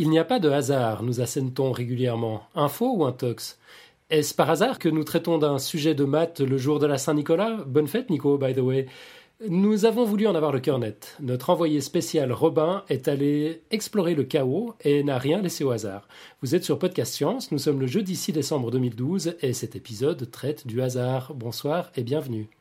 Il n'y a pas de hasard, nous assène-t-on régulièrement. Info ou intox Est-ce par hasard que nous traitons d'un sujet de maths le jour de la Saint-Nicolas? Bonne fête, Nico, by the way. Nous avons voulu en avoir le cœur net. Notre envoyé spécial Robin est allé explorer le chaos et n'a rien laissé au hasard. Vous êtes sur Podcast Science, nous sommes le jeudi 6 décembre 2012 et cet épisode traite du hasard. Bonsoir et bienvenue.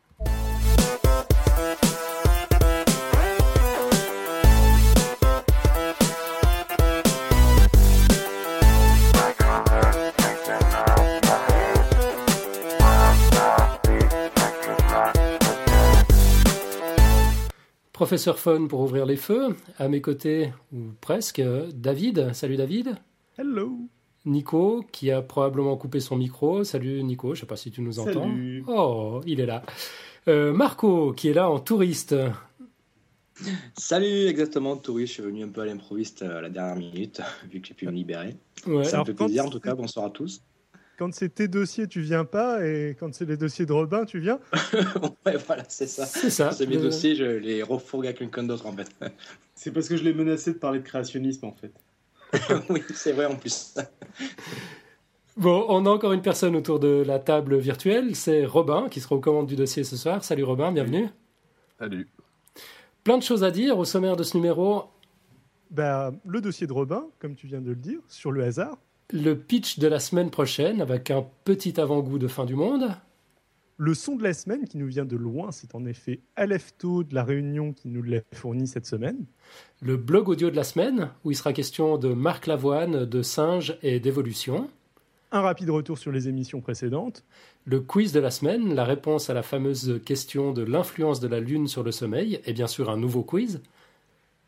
Professeur Fun pour ouvrir les feux. À mes côtés, ou presque, David. Salut David. Hello. Nico, qui a probablement coupé son micro. Salut Nico, je ne sais pas si tu nous entends. Salut. Oh, il est là. Euh, Marco, qui est là en touriste. Salut, exactement, touriste. Je suis venu un peu à l'improviste à la dernière minute, vu que j'ai pu me libérer. Ouais. Ça me fait plaisir, en tout cas. Bonsoir à tous. Quand c'est tes dossiers, tu viens pas, et quand c'est les dossiers de Robin, tu viens. ouais, voilà, c'est ça. C'est ça. C'est mes Euh, dossiers, je les refourgue à quelqu'un d'autre, en fait. C'est parce que je l'ai menacé de parler de créationnisme en fait. oui, c'est vrai en plus. Bon, on a encore une personne autour de la table virtuelle. C'est Robin, qui sera aux commandes du dossier ce soir. Salut Robin, bienvenue. Salut. Plein de choses à dire au sommaire de ce numéro. Bah, le dossier de Robin, comme tu viens de le dire, sur le hasard. Le pitch de la semaine prochaine avec un petit avant-goût de fin du monde. Le son de la semaine qui nous vient de loin, c'est en effet Alefto de la Réunion qui nous l'a fourni cette semaine. Le blog audio de la semaine, où il sera question de Marc Lavoine, de singes et d'évolution. Un rapide retour sur les émissions précédentes. Le quiz de la semaine, la réponse à la fameuse question de l'influence de la Lune sur le sommeil, et bien sûr un nouveau quiz.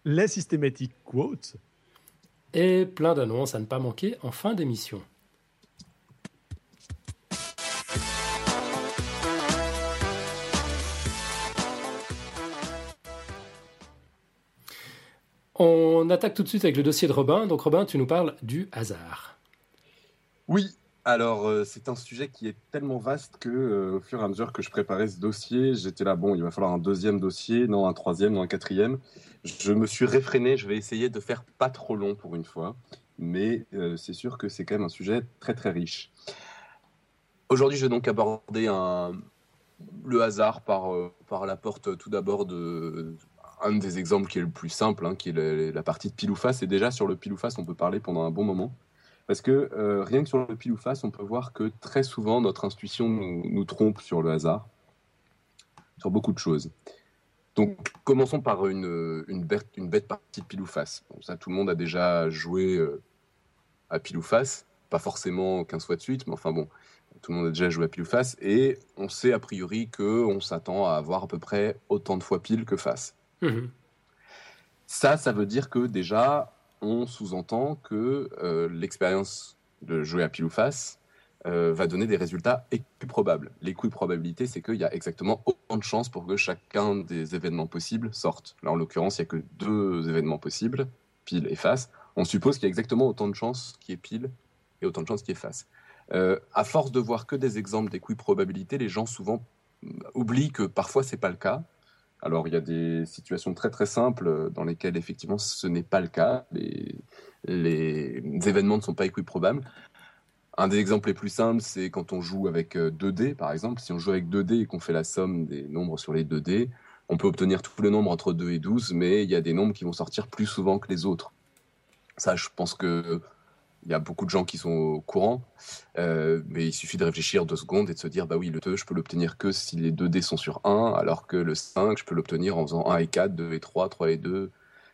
La systématique quote. Et plein d'annonces à ne pas manquer en fin d'émission. On attaque tout de suite avec le dossier de Robin. Donc Robin, tu nous parles du hasard. Oui, alors euh, c'est un sujet qui est tellement vaste que euh, au fur et à mesure que je préparais ce dossier, j'étais là, bon, il va falloir un deuxième dossier, non un troisième, non un quatrième. Je me suis réfréné, je vais essayer de faire pas trop long pour une fois, mais euh, c'est sûr que c'est quand même un sujet très très riche. Aujourd'hui, je vais donc aborder un... le hasard par, par la porte tout d'abord de un des exemples qui est le plus simple, hein, qui est la, partie de pile face. Et déjà sur le pile face, on peut parler pendant un bon moment. Parce que euh, rien que sur le pile ou face, on peut voir que très souvent notre intuition nous, nous trompe sur le hasard, sur beaucoup de choses. Donc commençons par une, une, bête, une bête partie de pile ou face. Bon, ça, tout le monde a déjà joué euh, à pile ou face, pas forcément 15 fois de suite, mais enfin bon, tout le monde a déjà joué à pile ou face, et on sait a priori qu'on s'attend à avoir à peu près autant de fois pile que face. Mhm. Ça, ça veut dire que déjà, on sous-entend que euh, l'expérience de jouer à pile ou face euh, va donner des résultats équiprobables. L'équiprobabilité, c'est qu'il y a exactement autant de chances pour que chacun des événements possibles sorte. Là, en l'occurrence, il n'y a que deux événements possibles, pile et face. On suppose qu'il y a exactement autant de chances qui est pile et autant de chances qui est face. Euh, à force de voir que des exemples d'équiprobabilité, les gens souvent mm, oublient que parfois c'est pas le cas. Alors il y a des situations très très simples dans lesquelles effectivement ce n'est pas le cas. Les, les événements ne sont pas équiprobables. Un des exemples les plus simples, c'est quand on joue avec 2D, par exemple. Si on joue avec 2D et qu'on fait la somme des nombres sur les 2D, on peut obtenir tous les nombres entre 2 et 12, mais il y a des nombres qui vont sortir plus souvent que les autres. Ça, je pense que il y a beaucoup de gens qui sont au courant, euh, mais il suffit de réfléchir deux secondes et de se dire, bah oui, le 2, je peux l'obtenir que si les 2D sont sur 1, alors que le 5, je peux l'obtenir en faisant 1 et 4, 2 et 3, 3 et 2,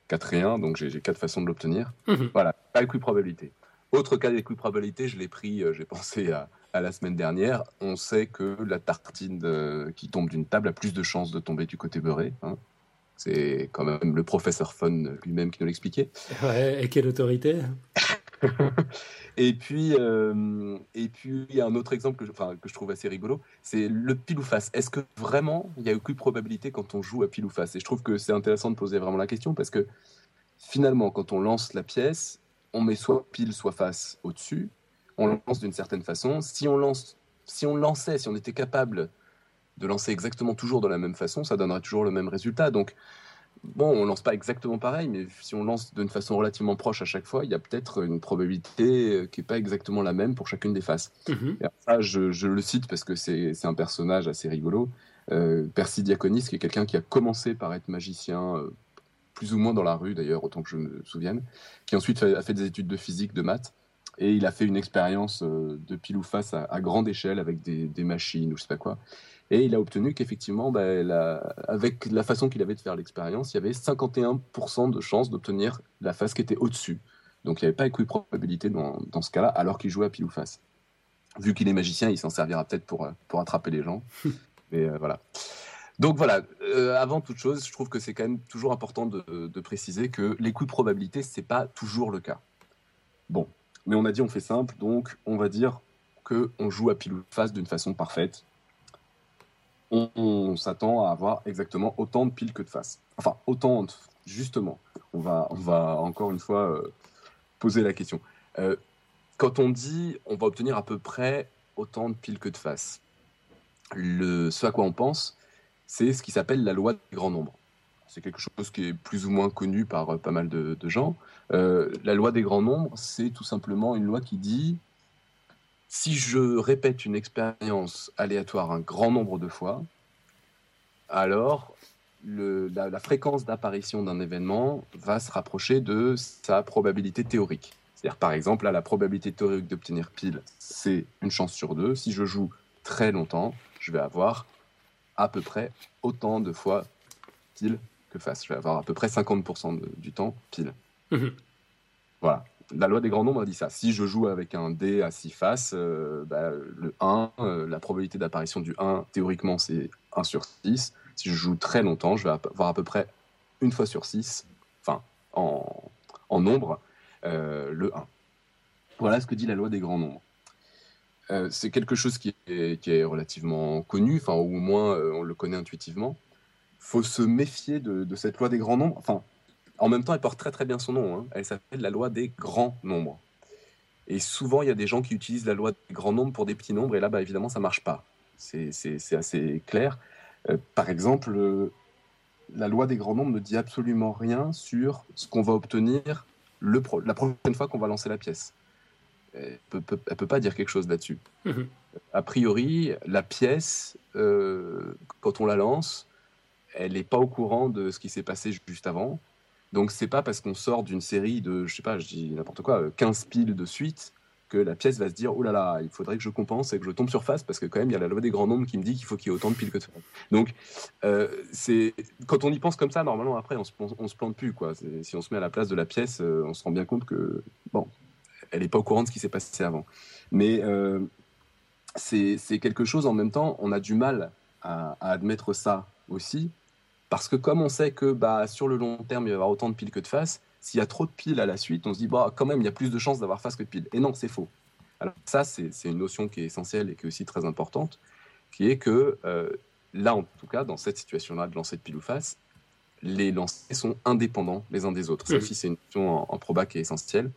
4 et 1, donc j'ai quatre façons de l'obtenir. Mhm. Voilà, pas équiprobabilité. Autre cas d'équiprobabilité, je l'ai pris, euh, j'ai pensé à, à, la semaine dernière, on sait que la tartine euh, qui tombe d'une table a plus de chances de tomber du côté beurré. Hein. C'est quand même le professeur Fun lui-même qui nous l'expliquait. Ouais, et quelle autorité? et puis, euh, et puis il y a un autre exemple que je, que je trouve assez rigolo, c'est le pile ou face. Est-ce que vraiment il y a aucune probabilité quand on joue à pile ou face? Et je trouve que c'est intéressant de poser vraiment la question parce que finalement, quand on lance la pièce, on met soit pile, soit face au-dessus. On lance d'une certaine façon. Si on lance, si on lançait, si on était capable de lancer exactement toujours de la même façon, ça donnerait toujours le même résultat. Donc bon, on lance pas exactement pareil, mais si on lance d'une façon relativement proche à chaque fois, il y a peut-être une probabilité euh, qui est pas exactement la même pour chacune des faces. Mhm. Ça, je, je le cite parce que c'est un personnage assez rigolo. Euh, Percy Diaconis, qui est quelqu'un qui a commencé par être magicien, euh, plus ou moins dans la rue d'ailleurs, autant que je me souvienne, qui ensuite a fait des études de physique, de maths, et il a fait une expérience euh, de pile ou face à, à grande échelle avec des, des machines ou je sais pas quoi. Et il a obtenu qu'effectivement, bah, la- avec la façon qu'il avait de faire l'expérience, il y avait 51% de chances d'obtenir la face qui était au-dessus. Donc il n'y avait pas équiprobabilité dans, dans ce cas-là, alors qu'il jouait à pile ou face. Vu qu'il est magicien, il s'en servira peut-être pour, euh, pour attraper les gens. Mais euh, voilà. Donc voilà, euh, avant toute chose, je trouve que c'est quand même toujours important de, de préciser que l'équiprobabilité, c'est pas toujours le cas. Bon, mais on a dit on fait simple, donc on va dire que on joue à pile ou face d'une façon parfaite. On, s'attend à avoir exactement autant de piles que de faces. Enfin, autant, justement. On va, on va encore une fois euh, poser la question. Euh, quand on dit on va obtenir à peu près autant de piles que de faces, le, ce à quoi on pense, c'est ce qui s'appelle la loi des grands nombres. C'est quelque chose qui est plus ou moins connu par euh, pas mal de, gens. La loi des grands nombres, c'est tout simplement une loi qui dit si je répète une expérience aléatoire un grand nombre de fois, alors le- la, la fréquence d'apparition d'un événement va se rapprocher de sa probabilité théorique. C'est-à-dire, par exemple, là, la probabilité théorique d'obtenir pile, c'est une chance sur deux. Si je joue très longtemps, je vais avoir à peu près autant de fois pile que face. Je vais avoir à peu près 50% de- du temps pile. Mhm. Voilà. La loi des grands nombres dit ça. Si je joue avec un dé à 6 faces, euh, bah, le 1, euh, la probabilité d'apparition du 1, théoriquement, c'est 1 sur 6. Si je joue très longtemps, je vais avoir à peu près une fois sur 6, enfin, en, en nombre, euh, le 1. Voilà ce que dit la loi des grands nombres. C'est quelque chose qui est, relativement connu, enfin, au moins on le connaît intuitivement. faut se méfier de, de cette loi des grands nombres. Enfin, en même temps, elle porte très très bien son nom. hein. Elle s'appelle la loi des grands nombres. Et souvent, il y a des gens qui utilisent la loi des grands nombres pour des petits nombres, et là, bah, évidemment, ça marche pas. C'est assez clair. Euh, par exemple, euh, la loi des grands nombres ne dit absolument rien sur ce qu'on va obtenir le pro- la prochaine fois qu'on va lancer la pièce. Elle peut, peut- pas dire quelque chose là-dessus. Mhm. A priori, la pièce, euh, quand on la lance, elle n'est pas au courant de ce qui s'est passé juste avant. Donc c'est pas parce qu'on sort d'une série de, je sais pas, je dis n'importe quoi, euh, 15 piles de suite que la pièce va se dire oh là là, il faudrait que je compense et que je tombe sur face parce que quand même il y a la loi des grands nombres qui me dit qu'il faut qu'il y ait autant de piles que de. Donc euh, c'est quand on y pense comme ça, normalement après on se, on se plante plus quoi. Si on se met à la place de la pièce, euh, on se rend bien compte que bon, elle n'est pas au courant de ce qui s'est passé avant. Mais euh, c'est quelque chose en même temps, on a du mal à admettre ça aussi, parce que comme on sait que bah, sur le long terme, il va y avoir autant de piles que de faces, s'il y a trop de piles à la suite, on se dit, bah, quand même, il y a plus de chances d'avoir face que de piles. Et non, c'est faux. Alors ça, c'est une notion qui est essentielle et qui est aussi très importante, qui est que euh, là, en tout cas, dans cette situation-là de lancer de pile ou face, les lancers sont indépendants les uns des autres. Ça aussi, c'est une notion en, en proba qui est essentielle.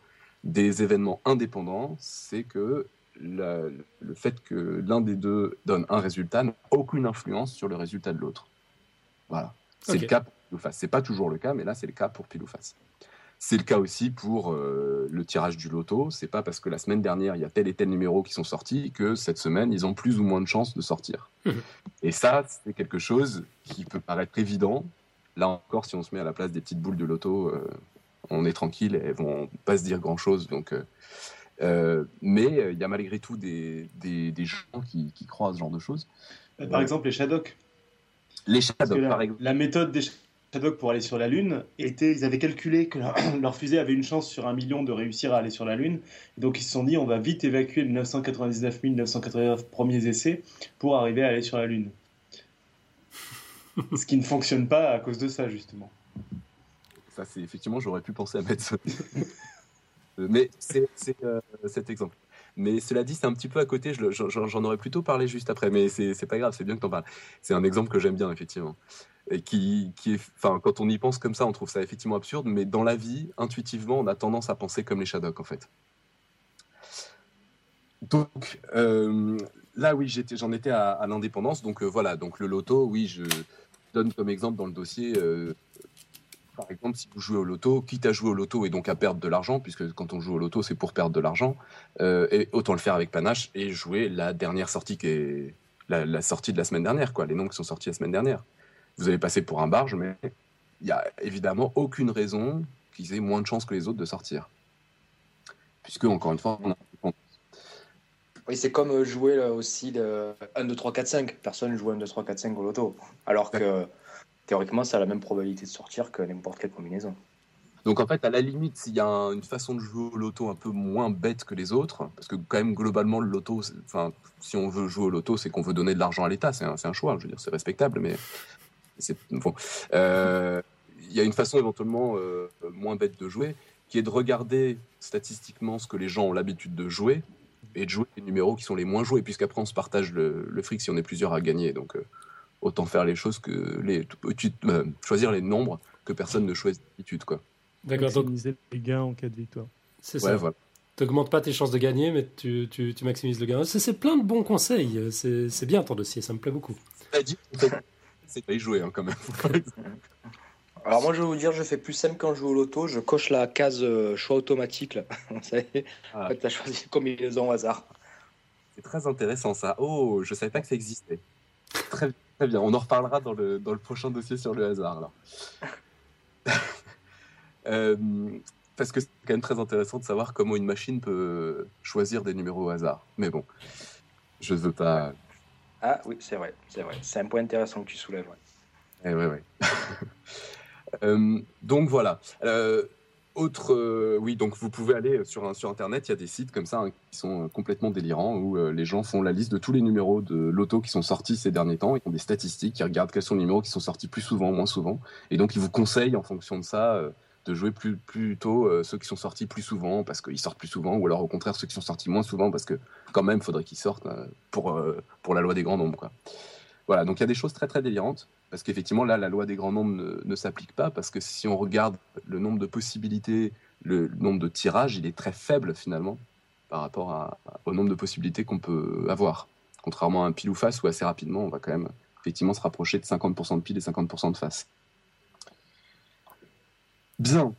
Des événements indépendants, c'est que la- le fait que l'un des deux donne un résultat n'a aucune influence sur le résultat de l'autre. Voilà. C'est le cas pour pile ou face. C'est pas toujours le cas, mais là, c'est le cas pour pile ou face. C'est le cas aussi pour euh, le tirage du loto. C'est pas parce que la semaine dernière, il y a tel et tel numéro qui sont sortis que cette semaine, ils ont plus ou moins de chances de sortir. Mhm. Et ça, c'est quelque chose qui peut paraître évident. Là encore, si on se met à la place des petites boules de loto, euh, on est tranquille, elles vont pas se dire grand-chose. Donc, euh, euh, mais euh, il y a malgré tout des, des, des gens qui, qui croient à ce genre de choses. Euh, Par exemple, les Shadok. Les Shadows, par exemple. la méthode des Shadok pour aller sur la Lune était, ils avaient calculé que leur, leur fusée avait une chance sur un million de réussir à aller sur la Lune. Et donc ils se sont dit, on va vite évacuer les 999 989 premiers essais pour arriver à aller sur la Lune. Ce qui ne fonctionne pas à cause de ça, justement. Ça, c'est effectivement, j'aurais pu penser à mettre ça. Euh, Mais c'est c'est, euh, cet exemple. Mais cela dit, c'est un petit peu à côté. J'en aurais plutôt parlé juste après, mais c'est pas grave. C'est bien que t'en parles. C'est un exemple que j'aime bien effectivement. Qui, enfin, quand on y pense comme ça, on trouve ça effectivement absurde. Mais dans la vie, intuitivement, on a tendance à penser comme les Shadok en fait. Donc euh, là, oui, j'en étais à, à l'indépendance. Donc euh, voilà. Donc le loto, oui, je donne comme exemple dans le dossier. euh, par exemple, si vous jouez au loto, quitte à jouer au loto et donc à perdre de l'argent, puisque quand on joue au loto, c'est pour perdre de l'argent, euh, et autant le faire avec panache et jouer la dernière sortie qui est la, la sortie de la semaine dernière, quoi, les noms qui sont sortis la semaine dernière. Vous allez passer pour un barge, mais il n'y a évidemment aucune raison qu'ils aient moins de chances que les autres de sortir. Puisque, encore une fois, on a Oui, c'est comme euh, jouer là, aussi le 1, 2, 3, 4, 5. Personne ne joue 1, 2, 3, 4, 5 au loto. Alors que théoriquement, ça a la même probabilité de sortir que n'importe quelle combinaison. Donc en fait, à la limite, s'il y a un- une façon de jouer au loto un peu moins bête que les autres, parce que quand même globalement le loto, enfin, si on veut jouer au loto, c'est qu'on veut donner de l'argent à l'État, c'est un, un choix, je veux dire, c'est respectable, mais c'est bon. Euh, Il y a une façon éventuellement euh, moins bête de jouer, qui est de regarder statistiquement ce que les gens ont l'habitude de jouer et de jouer les numéros qui sont les moins joués, puisqu'après on se partage le, le fric si on est plusieurs à gagner, donc euh, autant faire les choses que les euh, choisir les nombres que personne ne choisit d'habitude, quoi. D'accord, Maximiser les gains en cas de victoire. c'est Ouais, ça. voilà. Tu n'augmentes pas tes chances de gagner, mais tu, tu, tu maximises le gain. C'est c'est plein de bons conseils. C'est c'est bien ton dossier, ça me plaît beaucoup. C'est pas y jouer hein, quand même. Alors moi, je vais vous dire, je fais plus simple quand je joue au loto. Je coche la case euh, choix automatique. Là. Vous savez, Ah. en fait, t'as choisi une combinaison au hasard. C'est très intéressant ça. Oh, je savais pas que ça existait. Très, très bien. On en reparlera dans le, dans le prochain dossier sur le hasard. Alors. Euh, parce que c'est quand même très intéressant de savoir comment une machine peut choisir des numéros au hasard. Mais bon, je ne veux pas. Ah oui, c'est vrai, c'est vrai. C'est un point intéressant que tu soulèves. ouais. Eh ouais, ouais. Euh, donc voilà. Euh, euh, oui, donc vous pouvez aller sur, un- sur Internet, il y a des sites comme ça hein, qui sont euh, complètement délirants où euh, les gens font la liste de tous les numéros de loto qui sont sortis ces derniers temps. Ils ont des statistiques, qui regardent quels sont les numéros qui sont sortis plus souvent, moins souvent. Et donc ils vous conseillent en fonction de ça euh, de jouer plus, plutôt euh, ceux qui sont sortis plus souvent parce qu'ils sortent plus souvent ou alors au contraire ceux qui sont sortis moins souvent parce que quand même, il faudrait qu'ils sortent euh, pour, euh, pour la loi des grands nombres. Voilà, donc il y a des choses très très délirantes. Parce qu'effectivement, là, la loi des grands nombres ne, s'applique pas, parce que si on regarde le nombre de possibilités, le nombre de tirages, il est très faible finalement par rapport à- au nombre de possibilités qu'on peut avoir. Contrairement à un pile ou face, où assez rapidement, on va quand même effectivement se rapprocher de 50% de pile et 50% de face. Bien.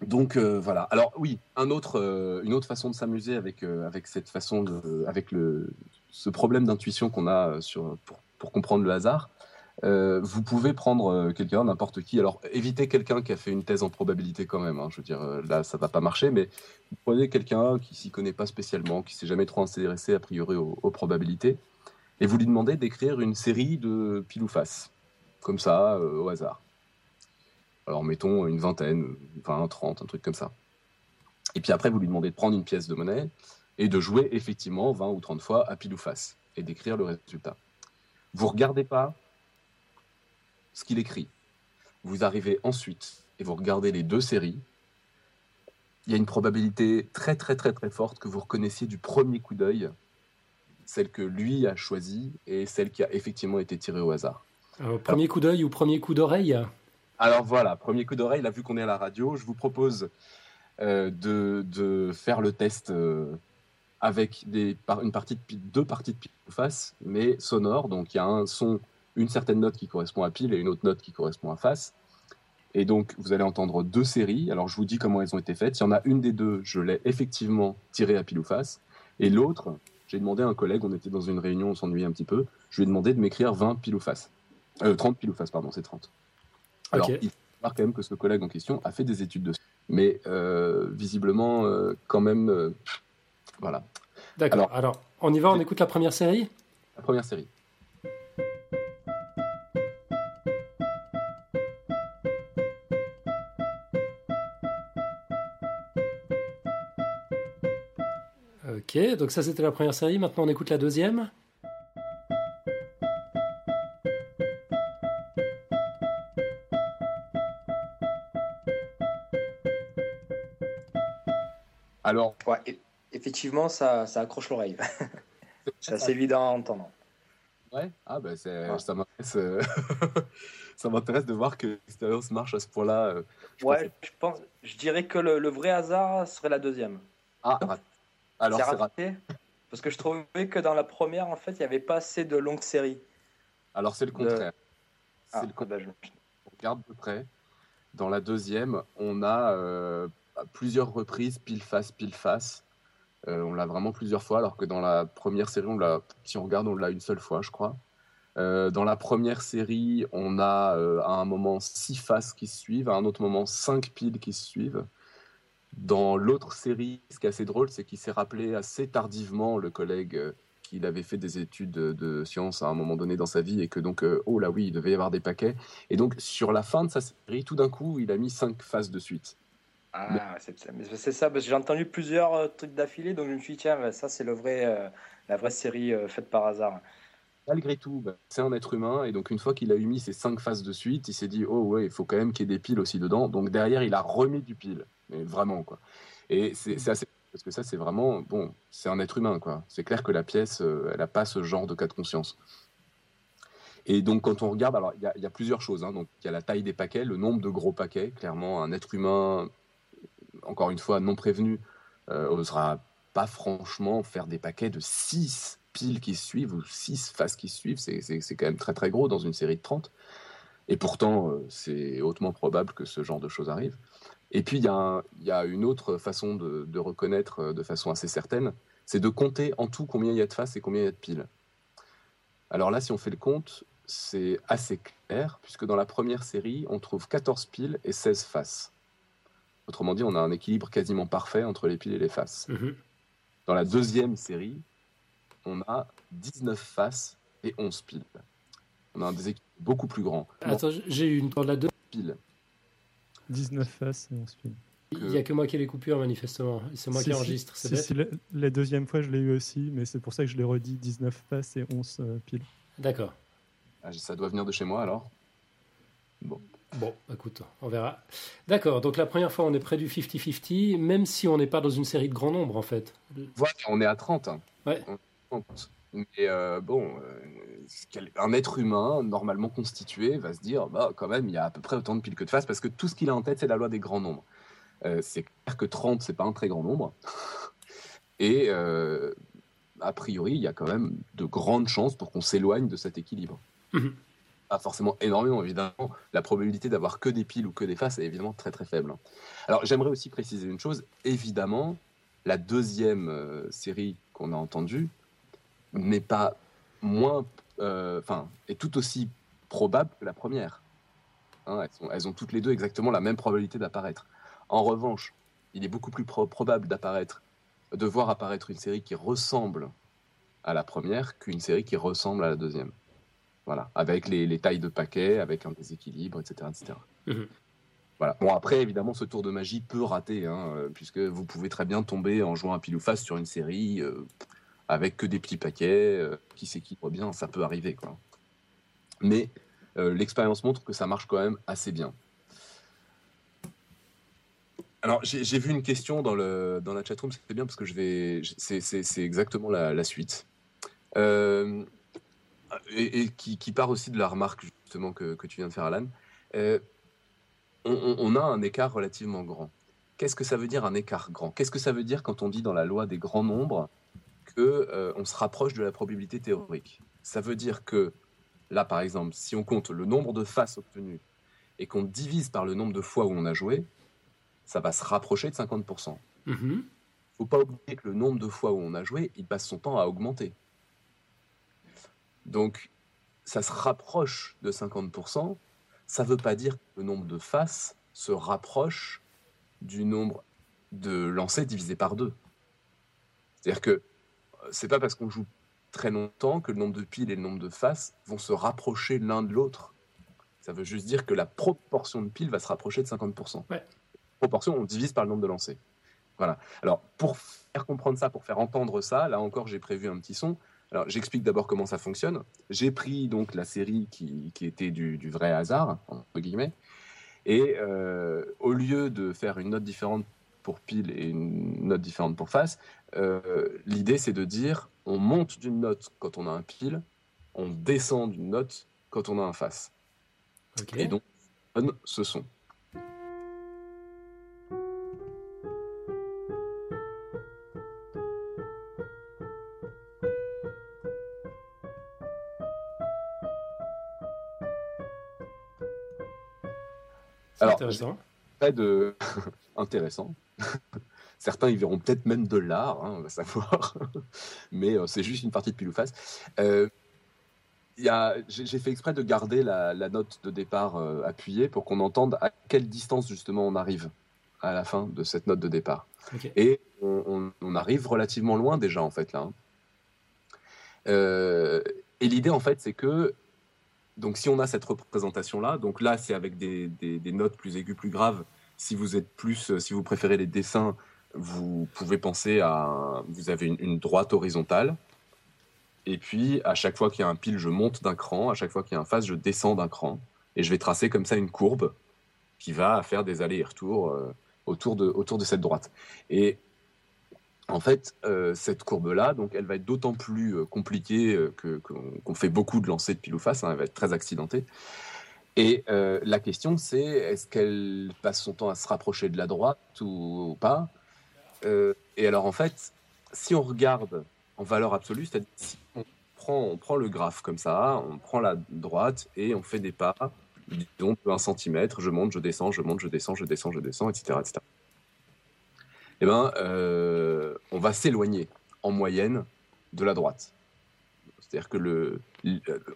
Donc euh, voilà. Alors oui, euh, une autre façon de s'amuser avec, euh, avec cette façon de, avec le, ce problème d'intuition qu'on a sur, pour, pour comprendre le hasard, euh, vous pouvez prendre euh, quelqu'un, n'importe qui. Alors, évitez quelqu'un qui a fait une thèse en probabilité quand même. hein. Je veux dire, euh, là, ça va pas marcher, mais vous prenez quelqu'un qui s'y connaît pas spécialement, qui s'est jamais trop intéressé a priori aux, probabilités, et vous lui demandez d'écrire une série de pile ou face, comme ça, au hasard. Alors, mettons une vingtaine, 20, 30, un truc comme ça. Et puis après, vous lui demandez de prendre une pièce de monnaie et de jouer effectivement 20 ou 30 fois à pile ou face et d'écrire le résultat. Vous regardez pas ce qu'il écrit. Vous arrivez ensuite et vous regardez les deux séries. Il y a une probabilité très très très très forte que vous reconnaissiez du premier coup d'œil celle que lui a choisie et celle qui a effectivement été tirée au hasard. Alors, premier coup d'œil ou premier coup d'oreille? Alors voilà, premier coup d'oreille, là vu qu'on est à la radio, je vous propose euh, de, de faire le test euh, avec des, par, une partie de, deux parties de pile face, mais sonore. Donc il y a un son, une certaine note qui correspond à pile et une autre note qui correspond à face. Et donc vous allez entendre deux séries. Alors je vous dis comment elles ont été faites. Il y en a une des deux, je l'ai effectivement tirée à pile ou face. Et l'autre, j'ai demandé à un collègue, on était dans une réunion, on s'ennuyait un petit peu, je lui ai demandé de m'écrire 20 pile ou face. Euh, 30 pile ou face, pardon, c'est 30. Alors, il faut savoir quand même que ce collègue en question a fait des études dessus. Mais euh, visiblement, euh, quand même, euh, voilà. D'accord. Alors, Alors- on y va, on écoute la première série? La première série. Ok, donc ça c'était la première série. Maintenant on écoute la deuxième. Alors, Ouais, effectivement, ça, ça accroche l'oreille. c'est assez évident à entendre. ouais, ah, bah, Ouais. ça m'intéresse. euh, ça m'intéresse de voir que l'expérience marche à ce point-là. euh, je Ouais, pensais- je pense, je dirais que le, le vrai hasard serait la deuxième. Ah, raté. Alors c'est raté. parce que je trouvais que dans la première, en fait, il n'y avait pas assez de longues séries. Alors c'est le contraire. Ah, C'est le contraire. je- On regarde de près. Dans la deuxième, on a euh, plusieurs reprises pile face, pile face. Euh, on l'a vraiment plusieurs fois, alors que dans la première série, on l'a, si on regarde, on l'a une seule fois, je crois. Euh, dans la première série, on a euh, à un moment six faces qui se suivent, à un autre moment cinq piles qui se suivent. Dans l'autre série, ce qui est assez drôle, c'est qu'il s'est rappelé assez tardivement le collègue euh, qu'il avait fait des études de, de sciences à un moment donné dans sa vie et que donc, euh, oh là oui, il devait y avoir des paquets. Et donc, sur la fin de sa série, tout d'un coup, il a mis cinq faces de suite. Ah, c'est ça. Mais c'est ça, parce que j'ai entendu plusieurs euh, trucs d'affilée, donc je me suis dit, tiens, bah, ça, c'est le vrai, euh, la vraie série euh, faite par hasard. Malgré tout, bah, c'est un être humain et donc une fois qu'il a eu mis ces cinq faces de suite, il s'est dit oh ouais, il faut quand même qu'il y ait des piles aussi dedans. Donc derrière, il a remis du pile, mais vraiment quoi. Et c'est c'est assez parce que ça c'est vraiment bon, c'est un être humain quoi. C'est clair que la pièce, euh, elle a pas ce genre de cas de conscience. Et donc quand on regarde, alors il y a, il y a plusieurs choses. hein. Donc il y a la taille des paquets, le nombre de gros paquets. Clairement, un être humain, encore une fois non prévenu, euh, osera pas franchement faire des paquets de 6 piles qui suivent ou 6 faces qui suivent. C'est c'est- c'est quand même très très gros dans une série de 30. Et pourtant, euh, c'est hautement probable que ce genre de choses arrive. Et puis, il y, y a une autre façon de, de reconnaître euh, de façon assez certaine, c'est de compter en tout combien il y a de faces et combien il y a de piles. Alors là, si on fait le compte, c'est assez clair, puisque dans la première série, on trouve 14 piles et 16 faces. Autrement dit, on a un équilibre quasiment parfait entre les piles et les faces. Mhm. Dans la deuxième série, on a 19 faces et 11 piles. On a un déséquilibre beaucoup plus grand. Attends, j'ai eu une dans la deux. Piles. 19 faces et 11 piles. Il n'y a que moi qui ai les coupures, manifestement. C'est moi Si, qui enregistre. C'est si, bête. si, la, la deuxième fois, je l'ai eu aussi, mais c'est pour ça que je l'ai redit 19 faces et 11 euh, piles. D'accord. Ah, ça doit venir de chez moi alors Bon. Bon, écoute, on verra. D'accord, donc la première fois, on est près du 50-50, même si on n'est pas dans une série de grand nombre, en fait. Voilà, on est à 30. hein. Ouais. On est à 30. Mais euh, bon, euh, un être humain normalement constitué va se dire, bah quand même, il y a à peu près autant de piles que de faces, parce que tout ce qu'il a en tête, c'est la loi des grands nombres. Euh, c'est clair que 30, c'est pas un très grand nombre. Et a priori, il y a quand même de grandes chances pour qu'on s'éloigne de cet équilibre. Mhm. Pas forcément énormément, évidemment. La probabilité d'avoir que des piles ou que des faces est évidemment très très faible. Alors j'aimerais aussi préciser une chose. Évidemment, la deuxième série qu'on a entendue n'est pas moins, euh, enfin, est tout aussi probable que la première. Hein, elles, sont- elles ont toutes les deux exactement la même probabilité d'apparaître. En revanche, il est beaucoup plus pro- probable d'apparaître, de voir apparaître une série qui ressemble à la première qu'une série qui ressemble à la deuxième. Voilà, avec les, les tailles de paquets, avec un déséquilibre, etc. etc. Mhm. Voilà. Bon, après, évidemment, ce tour de magie peut rater, hein, puisque vous pouvez très bien tomber en jouant à pile ou face sur une série euh, avec que des petits paquets euh, qui s'équilibrent bien, ça peut arriver. Quoi. Mais euh, l'expérience montre que ça marche quand même assez bien. Alors, j'ai vu une question dans, le, dans la chatroom, c'était bien parce que. C'est exactement la, suite. Euh, et qui, part aussi de la remarque justement que, que tu viens de faire, Alan. Euh, on- on a un écart relativement grand. Qu'est-ce que ça veut dire un écart grand? Qu'est-ce que ça veut dire quand on dit dans la loi des grands nombres que euh, on se rapproche de la probabilité théorique Ça veut dire que là, par exemple, si on compte le nombre de faces obtenues et qu'on divise par le nombre de fois où on a joué, ça va se rapprocher de 50%. Mhm. faut pas oublier que le nombre de fois où on a joué, il passe son temps à augmenter. Donc, ça se rapproche de 50%. Ça ne veut pas dire que le nombre de faces se rapproche du nombre de lancers divisé par deux. C'est-à-dire que c'est pas parce qu'on joue très longtemps que le nombre de piles et le nombre de faces vont se rapprocher l'un de l'autre. Ça veut juste dire que la proportion de piles va se rapprocher de 50%. Ouais. Proportion, on divise par le nombre de lancers. Voilà. Alors, pour faire comprendre ça, pour faire entendre ça, là encore, j'ai prévu un petit son. Alors, j'explique d'abord comment ça fonctionne. J'ai pris donc la série qui, qui était du, du vrai hasard, entre guillemets, et euh, au lieu de faire une note différente pour pile et une note différente pour face, euh, l'idée c'est de dire on monte d'une note quand on a un pile, on descend d'une note quand on a un face. Et donc, on donne ce son. Alors, intéressant. De... intéressant. Certains y verront peut-être même de l'art, hein, on va savoir. Mais euh, c'est juste une partie de pile ou face. Euh, j'ai fait exprès de garder la, note de départ euh, appuyée pour qu'on entende à quelle distance justement on arrive à la fin de cette note de départ. Et on, arrive relativement loin déjà en fait là. Hein. Euh, et l'idée en fait c'est que donc si on a cette représentation là, donc là c'est avec des, notes plus aiguës, plus graves. Si vous êtes plus, si vous préférez les dessins, vous pouvez penser à, vous avez une droite horizontale et puis, à chaque fois qu'il y a un pile, je monte d'un cran. À chaque fois qu'il y a un face, je descends d'un cran. Et je vais tracer comme ça une courbe qui va faire des allers et retours euh, autour, de, autour de cette droite. Et en fait, euh, cette courbe-là, donc, elle va être d'autant plus euh, compliquée qu'on fait beaucoup de lancers de pile ou face. Hein, elle va être très accidentée. Et la question, c'est est-ce qu'elle passe son temps à se rapprocher de la droite ou, pas? Et alors, en fait, si on regarde en valeur absolue, c'est-à-dire si on prend, le graphe comme ça, on prend la droite et on fait des pas, disons un centimètre, je monte, je descends, je monte, je descends, je descends, je descends, etc. etc. Eh ben, euh, on va s'éloigner en moyenne de la droite. C'est-à-dire que le,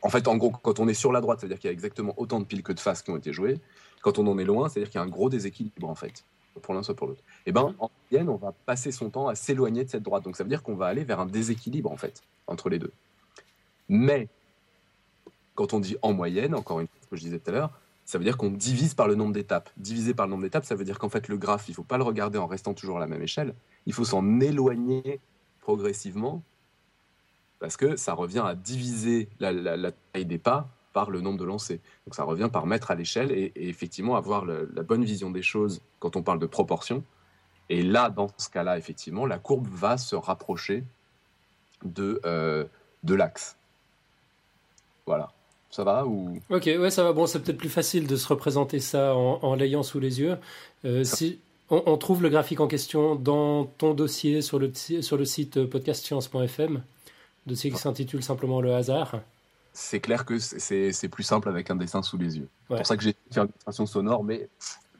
en fait, en gros, quand on est sur la droite, c'est-à-dire qu'il y a exactement autant de piles que de faces qui ont été jouées. Quand on en est loin, c'est-à-dire qu'il y a un gros déséquilibre en fait pour l'un soit pour l'autre. Et eh ben, en moyenne, on va passer son temps à s'éloigner de cette droite. Donc ça veut dire qu'on va aller vers un déséquilibre en fait entre les deux. Mais quand on dit en moyenne, encore une fois, ce que je disais tout à l'heure, ça veut dire qu'on divise par le nombre d'étapes. Diviser par le nombre d'étapes, ça veut dire qu'en fait le graphe, il faut pas le regarder en restant toujours à la même échelle. Il faut s'en éloigner progressivement parce que ça revient à diviser la, la taille des pas par le nombre de lancers. Donc ça revient par mettre à l'échelle et, effectivement avoir la bonne vision des choses quand on parle de proportion. Et là, dans ce cas-là, effectivement, la courbe va se rapprocher de, euh, de l'axe. Voilà. Ça va ou? Ok, ouais, ça va. Bon, c'est peut-être plus facile de se représenter ça en, l'ayant sous les yeux. Euh, si on, trouve le graphique en question dans ton dossier sur le, sur le site podcastscience.fm, dossier qui s'intitule simplement Le hasard c'est clair que c'est plus simple avec un dessin sous les yeux. C'est pour ça que j'ai fait une illustration sonore, mais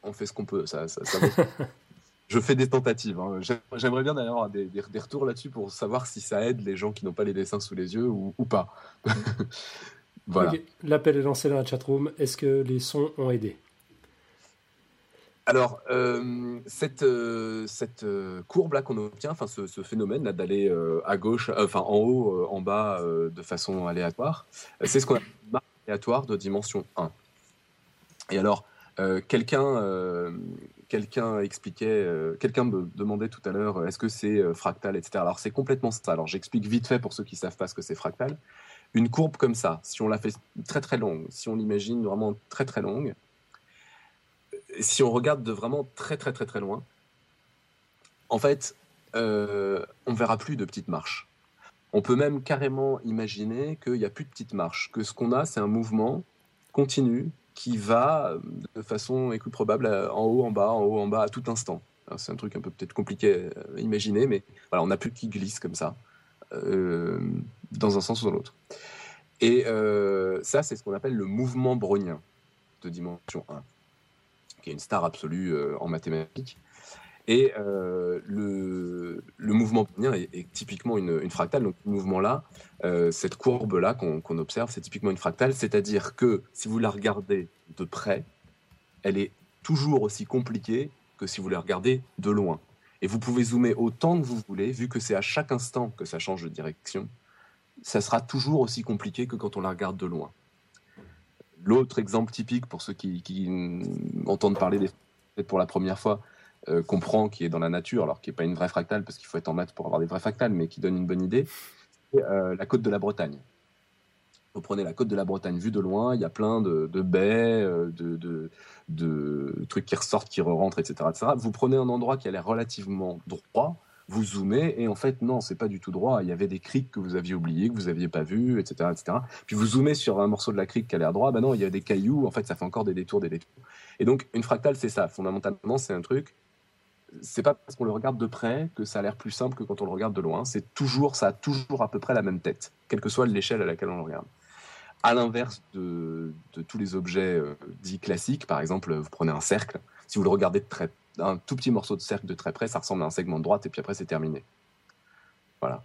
on fait ce qu'on peut. Ça, je fais des tentatives. Hein. J'aimerais bien d'ailleurs des, des, retours là-dessus pour savoir si ça aide les gens qui n'ont pas les dessins sous les yeux ou, pas. voilà. L'appel est lancé dans la chatroom. Est-ce que les sons ont aidé? Alors, euh, cette, euh, euh, courbe-là qu'on obtient, enfin ce, phénomène d'aller à gauche, enfin en haut, en bas, de façon aléatoire, c'est ce qu'on appelle une marque aléatoire de dimension 1. Et alors, quelqu'un quelqu'un expliquait, quelqu'un me demandait tout à l'heure, est-ce que c'est fractal, etc. Alors c'est complètement ça. Alors j'explique vite fait pour ceux qui ne savent pas ce que c'est fractal. Une courbe comme ça, si on la fait très très longue, si on l'imagine vraiment très très longue, si on regarde de vraiment très très très très loin, en fait, euh, on verra plus de petites marches. On peut même carrément imaginer qu'il n'y a plus de petites marches, que ce qu'on a, c'est un mouvement continu qui va de façon écoute probable en haut, en bas, en haut, en bas à tout instant. C'est un truc un peu peut-être compliqué à imaginer, mais voilà, on n'a plus qui glisse comme ça, euh, dans un sens ou dans l'autre. Et euh, ça, c'est ce qu'on appelle le mouvement brownien de dimension 1 qui est une star absolue euh, en mathématiques. Et euh, le, le, mouvement brownien est, typiquement une, fractale. Donc, ce mouvement-là, euh, cette courbe-là qu'on observe, c'est typiquement une fractale. C'est-à-dire que si vous la regardez de près, elle est toujours aussi compliquée que si vous la regardez de loin. Et vous pouvez zoomer autant que vous voulez, vu que c'est à chaque instant que ça change de direction. Ça sera toujours aussi compliqué que quand on la regarde de loin. L'autre exemple typique pour ceux qui, entendent parler des fractales pour la première fois, euh, comprend qui est dans la nature, alors qui n'est pas une vraie fractale parce qu'il faut être en maths pour avoir des vraies fractales, mais qui donne une bonne idée, c'est euh, la côte de la Bretagne. Vous prenez la côte de la Bretagne vue de loin, il y a plein de, baies, euh, de, trucs qui ressortent, qui re-rentrent, etc., etc. Vous prenez un endroit qui a l'air relativement droit, vous zoomez et en fait non c'est pas du tout droit. Il y avait des criques que vous aviez oubliés que vous aviez pas vus etc etc puis vous zoomez sur un morceau de la crique qui a l'air droit. Ben non il y a des cailloux. En fait ça fait encore des détours des détours. Et donc une fractale c'est ça. Fondamentalement c'est un truc c'est pas parce qu'on le regarde de près que ça a l'air plus simple que quand on le regarde de loin. C'est toujours ça a toujours à peu près la même tête quelle que soit l'échelle à laquelle on le regarde. À l'inverse de, de tous les objets euh, dits classiques. Par exemple, vous prenez un cercle. Si vous le regardez de très, un tout petit morceau de cercle de très près, ça ressemble à un segment de droite et puis après c'est terminé. Voilà.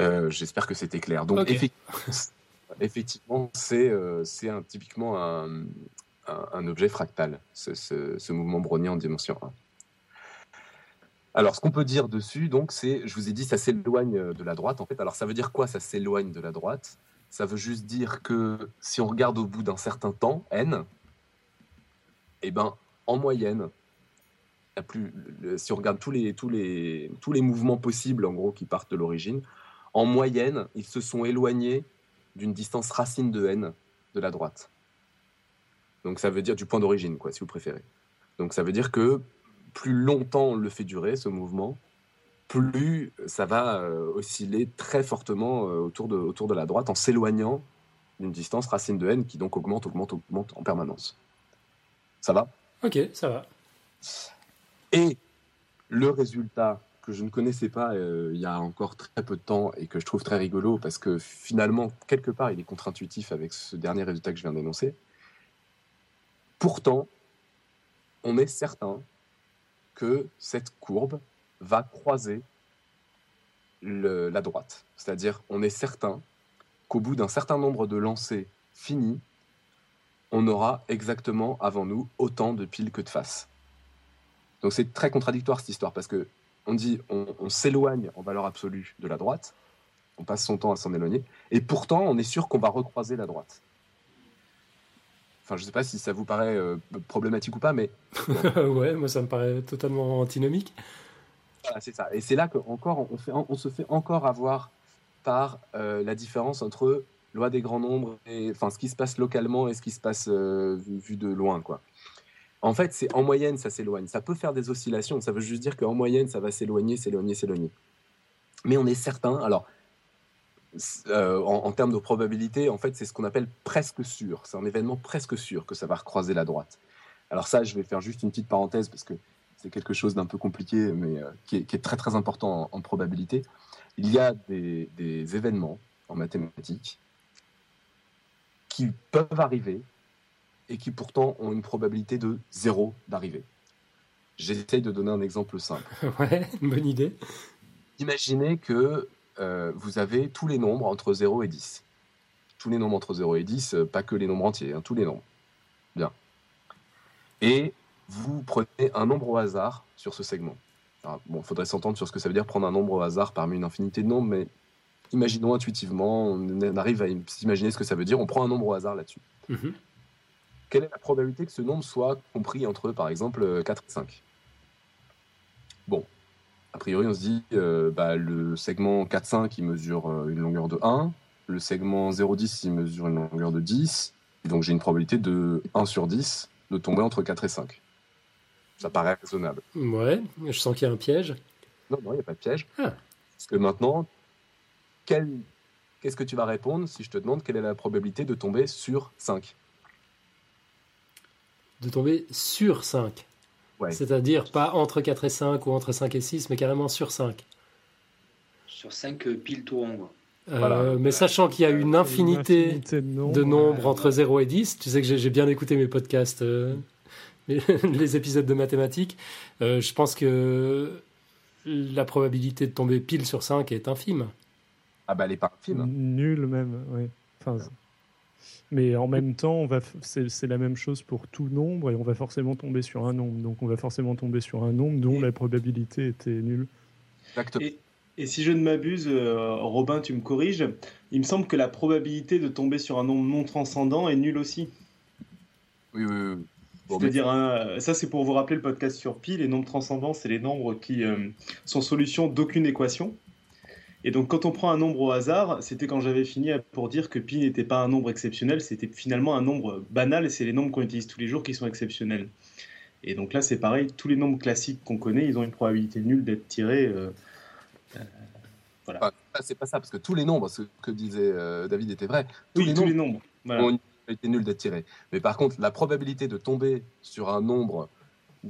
Euh, J'espère que c'était clair. Donc effectivement, effectivement, c'est euh, un- typiquement un, un- un objet fractal, ce, ce- ce mouvement brownien en dimension 1. Alors, ce qu'on peut dire dessus, donc, c'est, je vous ai dit, ça s'éloigne euh, de la droite. En fait, alors ça veut dire quoi Ça s'éloigne de la droite? Ça veut juste dire que si on regarde au bout d'un certain temps, n, eh ben, en moyenne, plus, le- si on regarde tous les mouvements possibles, en gros, qui partent de l'origine, en moyenne, ils se sont éloignés d'une distance racine de n de la droite. Donc ça veut dire du point d'origine, quoi, si vous préférez. Donc ça veut dire que plus longtemps on le fait durer, ce mouvement, plus ça va euh, osciller très fortement euh, autour, de, autour de la droite en s'éloignant d'une distance racine de n qui donc augmente, augmente, augmente en permanence. Ça va? Ok, ça va. Et le résultat que je ne connaissais pas euh, il y a encore très peu de temps et que je trouve très rigolo parce que finalement, quelque part, il est contre-intuitif avec ce dernier résultat que je viens d'énoncer. Pourtant, on est certain que cette courbe va croiser la droite. C'est-à-dire, on est certain qu'au bout d'un certain nombre de lancers finis, on aura exactement avant nous autant de piles que de faces. Donc c'est très contradictoire cette histoire parce que on dit on, on s'éloigne en valeur absolue de la droite, on passe son temps à s'en éloigner, et pourtant on est sûr qu'on va recroiser la droite. Enfin, je ne sais pas si ça vous paraît euh, problématique ou pas, mais ouais, moi ça me paraît totalement antinomique. Voilà, c'est ça. Et c'est là qu'encore on, fait, on se fait encore avoir par euh, la différence entre loi des grands nombres et enfin ce qui se passe localement et ce qui se passe euh, vu, vu de loin, quoi. En fait, c'est en moyenne ça s'éloigne. Ça peut faire des oscillations. Ça veut juste dire qu'en moyenne ça va s'éloigner, s'éloigner, s'éloigner. Mais on est certain. Alors, euh, en, termes de probabilité, en fait, c'est ce qu'on appelle presque sûr. C'est un événement presque sûr que ça va recroiser la droite. Alors ça, je vais faire juste une petite parenthèse parce que c'est quelque chose d'un peu compliqué, mais euh, qui, est, très très important en, probabilité. Il y a des événements en mathématiques qui peuvent arriver et qui pourtant ont une probabilité de zéro d'arriver. J'essaye de donner un exemple simple. ouais, bonne idée. Imaginez que euh, vous avez tous les nombres entre 0 et 10. Tous les nombres entre 0 et 10, euh, pas que les nombres entiers, hein, tous les nombres. Bien. Et vous prenez un nombre au hasard sur ce segment. Alors, bon, il faudrait s'entendre sur ce que ça veut dire prendre un nombre au hasard parmi une infinité de nombres, mais imaginons intuitivement, on arrive à s'imaginer ce que ça veut dire, on prend un nombre au hasard là-dessus. Mhm. Quelle est la probabilité que ce nombre soit compris entre, par exemple, euh, 4 et 5 Bon, a priori, on se dit, euh, bah, le segment 4-5, il mesure euh, une longueur de 1, le segment 0-10, il mesure une longueur de 10, et donc j'ai une probabilité de 1 sur 10 de tomber entre 4 et 5. Ça paraît raisonnable. Ouais, je sens qu'il y a un piège. Non, non, il n'y a pas de piège. Ah. Parce que maintenant, quel- qu'est-ce que tu vas répondre si je te demande quelle est la probabilité de tomber sur 5 De tomber sur 5. Ouais. C'est-à-dire pas entre 4 et 5 ou entre 5 et 6, mais carrément sur 5. Sur 5 piles tout rond. Euh, Voilà. Mais sachant qu'il y a une infinité de nombres. de nombres entre 0 et 10, tu sais que j'ai bien écouté mes podcasts, euh, les, épisodes de mathématiques, euh, je pense que la probabilité de tomber pile sur 5 est infime. Ah bah, elle est pas infime. Nul même, oui. Enfin, mais en même temps, on va f- c'est la même chose pour tout nombre et on va forcément tomber sur un nombre. Donc on va forcément tomber sur un nombre dont la probabilité était nulle. Exactement. Et, et si je ne m'abuse, euh, Robin, tu me corriges, il me semble que la probabilité de tomber sur un nombre non transcendant est nulle aussi. Oui, oui, oui. Bon, C'est-à-dire, un- ça c'est pour vous rappeler le podcast sur pi, les nombres transcendants, c'est les nombres qui euh, sont solutions d'aucune équation. Et donc quand on prend un nombre au hasard, c'était quand j'avais fini pour dire que pi n'était pas un nombre exceptionnel, c'était finalement un nombre banal, et c'est les nombres qu'on utilise tous les jours qui sont exceptionnels. Et donc là c'est pareil, tous les nombres classiques qu'on connaît, ils ont une probabilité nulle d'être tirés. euh, Enfin, ça, c'est pas ça, parce que tous les nombres, ce que disait euh, David était vrai, tous oui, les tous nombres les nombres. Voilà. ont une probabilité nulle d'être tirés. Mais par contre, la probabilité de tomber sur un nombre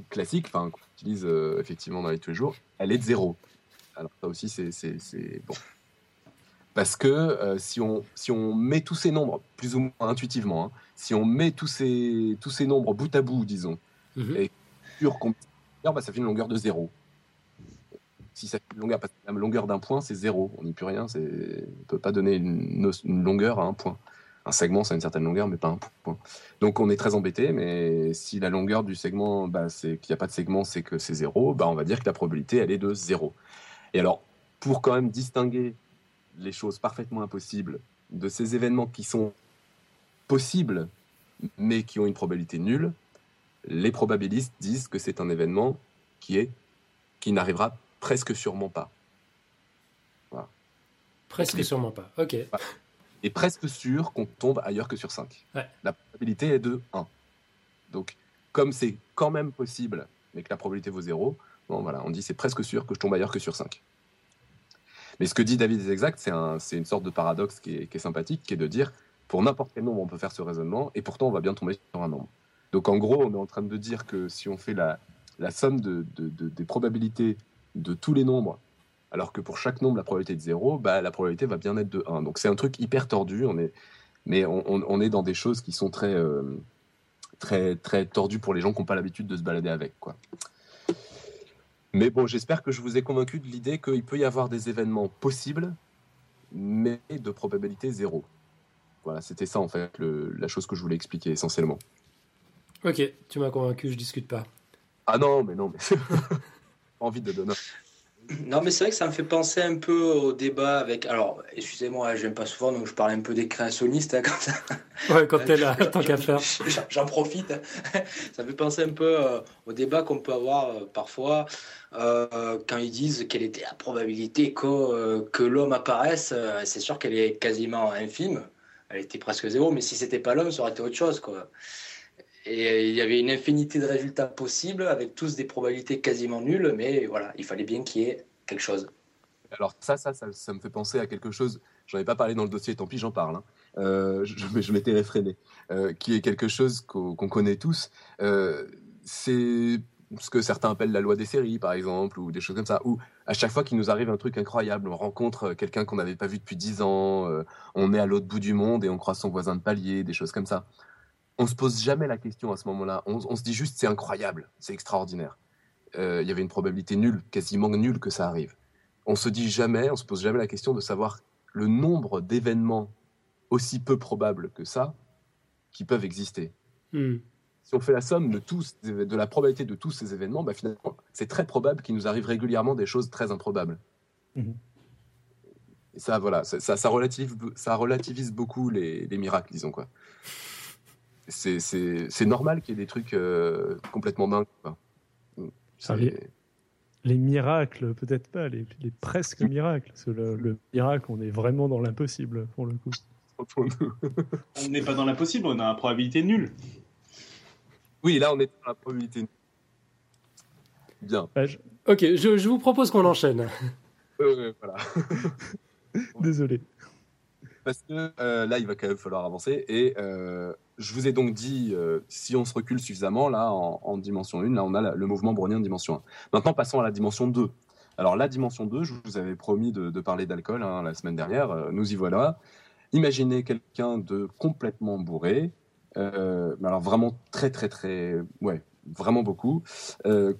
classique, enfin, qu'on utilise euh, effectivement dans les tous les jours, elle est de zéro. Alors ça aussi, c'est... Bon. Parce que euh, si, on, si on met tous ces nombres, plus ou moins intuitivement, hein, si on met tous ces, tous ces nombres bout à bout, disons, Mhm. et sur combien bah, ça fait une longueur de zéro. Si ça fait une longueur, parce que la longueur d'un point, c'est zéro. On n'y peut rien. On ne peut pas donner une, une longueur à un point. Un segment, ça a une certaine longueur, mais pas un point. Donc on est très embêté, mais si la longueur du segment, bah, c'est qu'il n'y a pas de segment, c'est que c'est zéro, bah, on va dire que la probabilité, elle est de zéro. Et alors, pour quand même distinguer les choses parfaitement impossibles de ces événements qui sont possibles, mais qui ont une probabilité nulle, les probabilistes disent que c'est un événement qui est qui n'arrivera presque sûrement pas. Presque sûrement pas. Ok. Et presque sûr qu'on tombe ailleurs que sur 5. Ouais. La probabilité est de 1. Donc, comme c'est quand même possible, mais que la probabilité vaut 0, bon, voilà, on dit c'est presque sûr que je tombe ailleurs que sur 5. Mais ce que dit David est exact, c'est un, une sorte de paradoxe qui est, sympathique, qui est de dire, pour n'importe quel nombre, on peut faire ce raisonnement, et pourtant on va bien tomber sur un nombre. Donc en gros, on est en train de dire que si on fait la, la somme de, de- de- des probabilités de tous les nombres, alors que pour chaque nombre, la probabilité est de 0, bah, la probabilité va bien être de 1. Donc c'est un truc hyper tordu, on est, mais on est dans des choses qui sont très, euh, très, très tordues pour les gens qui n'ont pas l'habitude de se balader avec. Quoi. Mais bon, j'espère que je vous ai convaincu de l'idée qu'il peut y avoir des événements possibles, mais de probabilité zéro. Voilà, c'était ça en fait le- la chose que je voulais expliquer essentiellement. Ok, tu m'as convaincu, je discute pas. Ah non, mais non, mais envie de donner. Non, mais c'est vrai que ça me fait penser un peu au débat avec. Alors, excusez-moi, je n'aime pas souvent, donc je parle un peu des créationnistes. hein, comme ça. Ouais, quand t'es là, tant qu'à faire. J'en- profite. Ça me fait penser un peu euh, au débat qu'on peut avoir euh, parfois euh, quand ils disent quelle était la probabilité que, que l'homme apparaisse. c'est sûr qu'elle est quasiment infime. Elle était presque zéro, mais si c'était pas l'homme, ça aurait été autre chose. Quoi. Et il y avait une infinité de résultats possibles avec tous des probabilités quasiment nulles, mais voilà, il fallait bien qu'il y ait quelque chose. Alors ça, ça, ça, me fait penser à quelque chose. J'en ai pas parlé dans le dossier, tant pis, j'en parle. hein. Euh, je m'étais réfréné. Euh, qui est quelque chose qu'on connaît tous. Euh, c'est ce que certains appellent la loi des séries, par exemple, ou des choses comme ça. Où à chaque fois qu'il nous arrive un truc incroyable, on rencontre quelqu'un qu'on n'avait pas vu depuis dix ans, euh, on est à l'autre bout du monde et on croise son voisin de palier, des choses comme ça. On se pose jamais la question à ce moment-là. On, on se dit juste c'est incroyable, c'est extraordinaire. Euh, Il y avait une probabilité nulle, quasiment nulle que ça arrive on se dit jamais, on se pose jamais la question de savoir le nombre d'événements aussi peu probables que ça qui peuvent exister. Hmm. Si on fait la somme de, tous, de la probabilité de tous ces événements, bah finalement, c'est très probable qu'il nous arrive régulièrement des choses très improbables. Et ça, voilà, ça, ça, ça relativise, ça relativise beaucoup les, les miracles, disons quoi. C'est- C'est c'est normal qu'il y ait des trucs euh, complètement dingues. quoi. Ah oui. Les miracles, peut-être pas, les, les presque miracles. Le, le miracle, on est vraiment dans l'impossible pour le coup. On n'est pas dans l'impossible, on a la probabilité nulle. Oui, là, on est dans la probabilité. Bien. Ah, je- Ok, je, je vous propose qu'on enchaîne. Voilà. Désolé. Parce que euh, là, il va quand même falloir avancer. Et euh, je vous ai donc dit, euh, si on se recule suffisamment, là, en, en dimension 1, là, on a le mouvement brownien en dimension 1. Maintenant, passons à la dimension 2. Alors, la dimension 2, je vous avais promis de, parler d'alcool hein, la semaine dernière. Euh, nous y voilà. Imaginez quelqu'un de complètement bourré, euh, alors vraiment très, très, très. Ouais, vraiment beaucoup,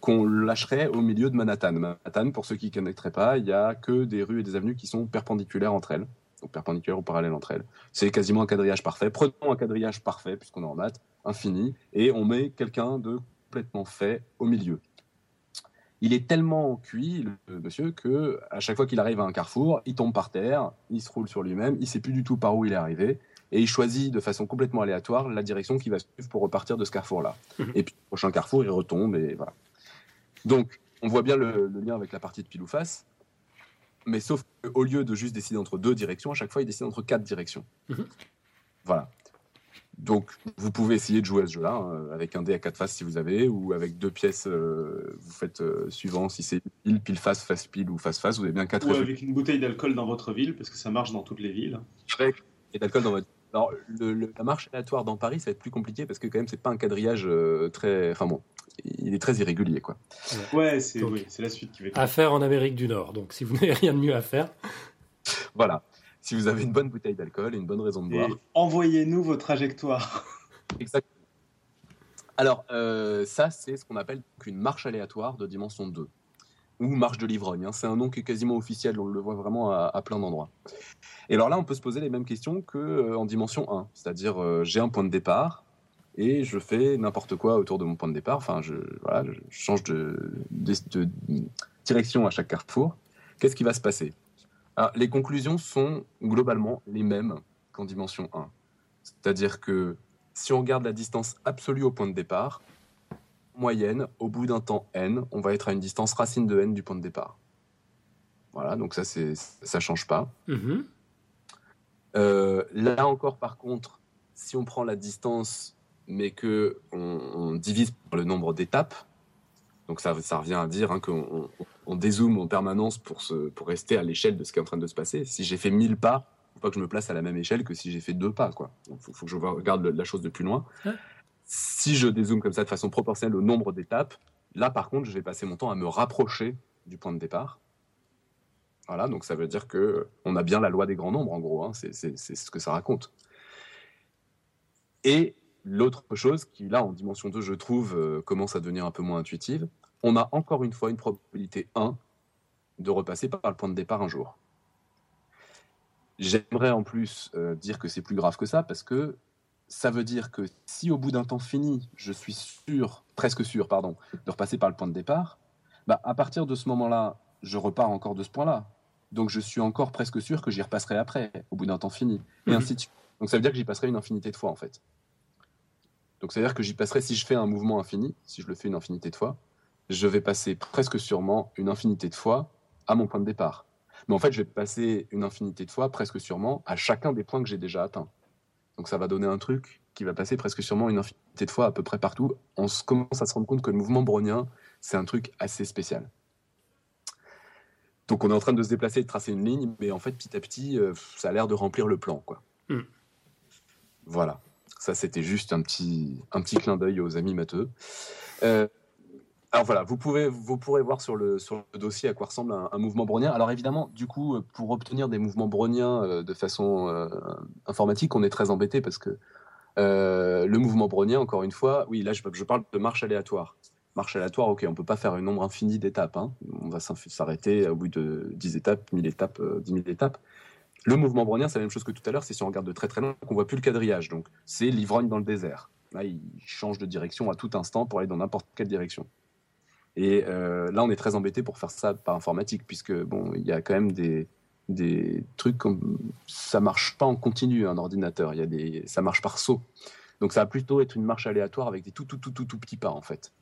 qu'on lâcherait au milieu de Manhattan. Manhattan, pour ceux qui ne connaîtraient pas, il n'y a que des rues et des avenues qui sont perpendiculaires entre elles donc perpendiculaires ou parallèles entre elles. C'est quasiment un quadrillage parfait. Prenons un quadrillage parfait, puisqu'on est en maths, infini, et on met quelqu'un de complètement fait au milieu. Il est tellement cuit, le monsieur, que à chaque fois qu'il arrive à un carrefour, il tombe par terre, il se roule sur lui-même, il sait plus du tout par où il est arrivé, et il choisit de façon complètement aléatoire la direction qu'il va suivre pour repartir de ce carrefour-là. Mhm. Et puis, au prochain carrefour, il retombe, et voilà. Donc, on voit bien le, le lien avec la partie de pile ou face, mais sauf qu'au lieu de juste décider entre deux directions, à chaque fois, il décide entre quatre directions. Mhm. Voilà. Donc, vous pouvez essayer de jouer à ce jeu-là, hein, avec un dé à quatre faces si vous avez, ou avec deux pièces, euh, vous faites euh, suivant, si c'est pile, pile face, face pile ou face face, vous avez bien quatre Ou résultats. avec une bouteille d'alcool dans votre ville, parce que ça marche dans toutes les villes. et d'alcool dans votre. Alors, le- le- la marche aléatoire dans Paris, ça va être plus compliqué parce que, quand même, c'est pas un quadrillage euh, très. Enfin bon, il est très irrégulier, quoi. Ouais, c'est Donc- oui, c'est la suite qui va être. À faire en Amérique du Nord. Donc si vous n'avez rien de mieux à faire. Voilà. si vous avez une bonne bouteille d'alcool et une bonne raison de boire. Envoyez-nous vos trajectoires. Exactement. Alors, euh, ça, c'est ce qu'on appelle une marche aléatoire de dimension 2, ou marche de l'ivrogne. Hein. C'est un nom qui est quasiment officiel, on le voit vraiment à, plein d'endroits. Et alors là, on peut se poser les mêmes questions qu'en euh, dimension 1, c'est-à-dire euh, j'ai un point de départ, et je fais n'importe quoi autour de mon point de départ. Enfin, je, voilà, je change de, de, direction à chaque carrefour. Qu'est-ce qui va se passer? Alors, Les conclusions sont globalement les mêmes qu'en dimension 1. C'est-à-dire que si on regarde la distance absolue au point de départ, moyenne, au bout d'un temps n, on va être à une distance racine de n du point de départ. Voilà, donc ça, ça change pas. Mm-hmm. Euh, là encore, par contre, si on prend la distance mais que on, divise par le nombre d'étapes. Donc ça, ça revient à dire hein, qu'on on, dézoome en permanence pour, se, pour rester à l'échelle de ce qui est en train de se passer. Si j'ai fait 1000 pas, faut pas que je me place à la même échelle que si j'ai fait deux pas. Il faut, faut, que je regarde la chose de plus loin. Si je dézoome comme ça de façon proportionnelle au nombre d'étapes, là par contre, je vais passer mon temps à me rapprocher du point de départ. Voilà, donc ça veut dire que on a bien la loi des grands nombres en gros. Hein, c'est ce que ça raconte. Et L'autre chose qui, là, en dimension 2, je trouve, euh, commence à devenir un peu moins intuitive, on a encore une fois une probabilité 1 de repasser par le point de départ un jour. J'aimerais en plus euh, dire que c'est plus grave que ça, parce que ça veut dire que si au bout d'un temps fini, je suis sûr, presque sûr, pardon, de repasser par le point de départ, bah, à partir de ce moment-là, je repars encore de ce point-là. Donc je suis encore presque sûr que j'y repasserai après, au bout d'un temps fini. Et mhm. ainsi de suite. Donc ça veut dire que j'y passerai une infinité de fois, en fait. Donc, c'est-à-dire que j'y passerai, si je fais un mouvement infini, si je le fais une infinité de fois, je vais passer presque sûrement une infinité de fois à mon point de départ. Mais en fait, je vais passer une infinité de fois, presque sûrement, à chacun des points que j'ai déjà atteints. Donc, ça va donner un truc qui va passer presque sûrement une infinité de fois à peu près partout. On commence à se rendre compte que le mouvement brownien, c'est un truc assez spécial. Donc, on est en train de se déplacer, de tracer une ligne, mais en fait, petit à petit, euh, ça a l'air de remplir le plan. Quoi. Hmm. Voilà. Ça, c'était juste un petit, un petit clin d'œil aux amis matheux. Euh, alors voilà, vous, pouvez, vous pourrez voir sur le, sur le dossier à quoi ressemble un, mouvement brownien. Alors évidemment, du coup, pour obtenir des mouvements browniens euh, de façon euh, informatique, on est très embêté parce que le mouvement brownien, encore une fois, oui, là je, je, parle de marche aléatoire. Marche aléatoire, ok, on peut pas faire un nombre infini d'étapes. Hein. On va s'arrêter au bout de 10 étapes, 1000 étapes, 10 000 étapes. Le mouvement brownien, c'est la même chose que tout à l'heure, c'est si on regarde de très très loin qu'on voit plus le quadrillage. Donc c'est l'ivrogne dans le désert. Là, il change de direction à tout instant pour aller dans n'importe quelle direction. Et euh, là, on est très embêté pour faire ça par informatique, puisque bon, il y a quand même des, des trucs comme ça marche pas en continu un ordinateur. Il y a des, ça marche par saut. Donc ça va plutôt être une marche aléatoire avec des tout tout tout tout, tout petits pas en fait.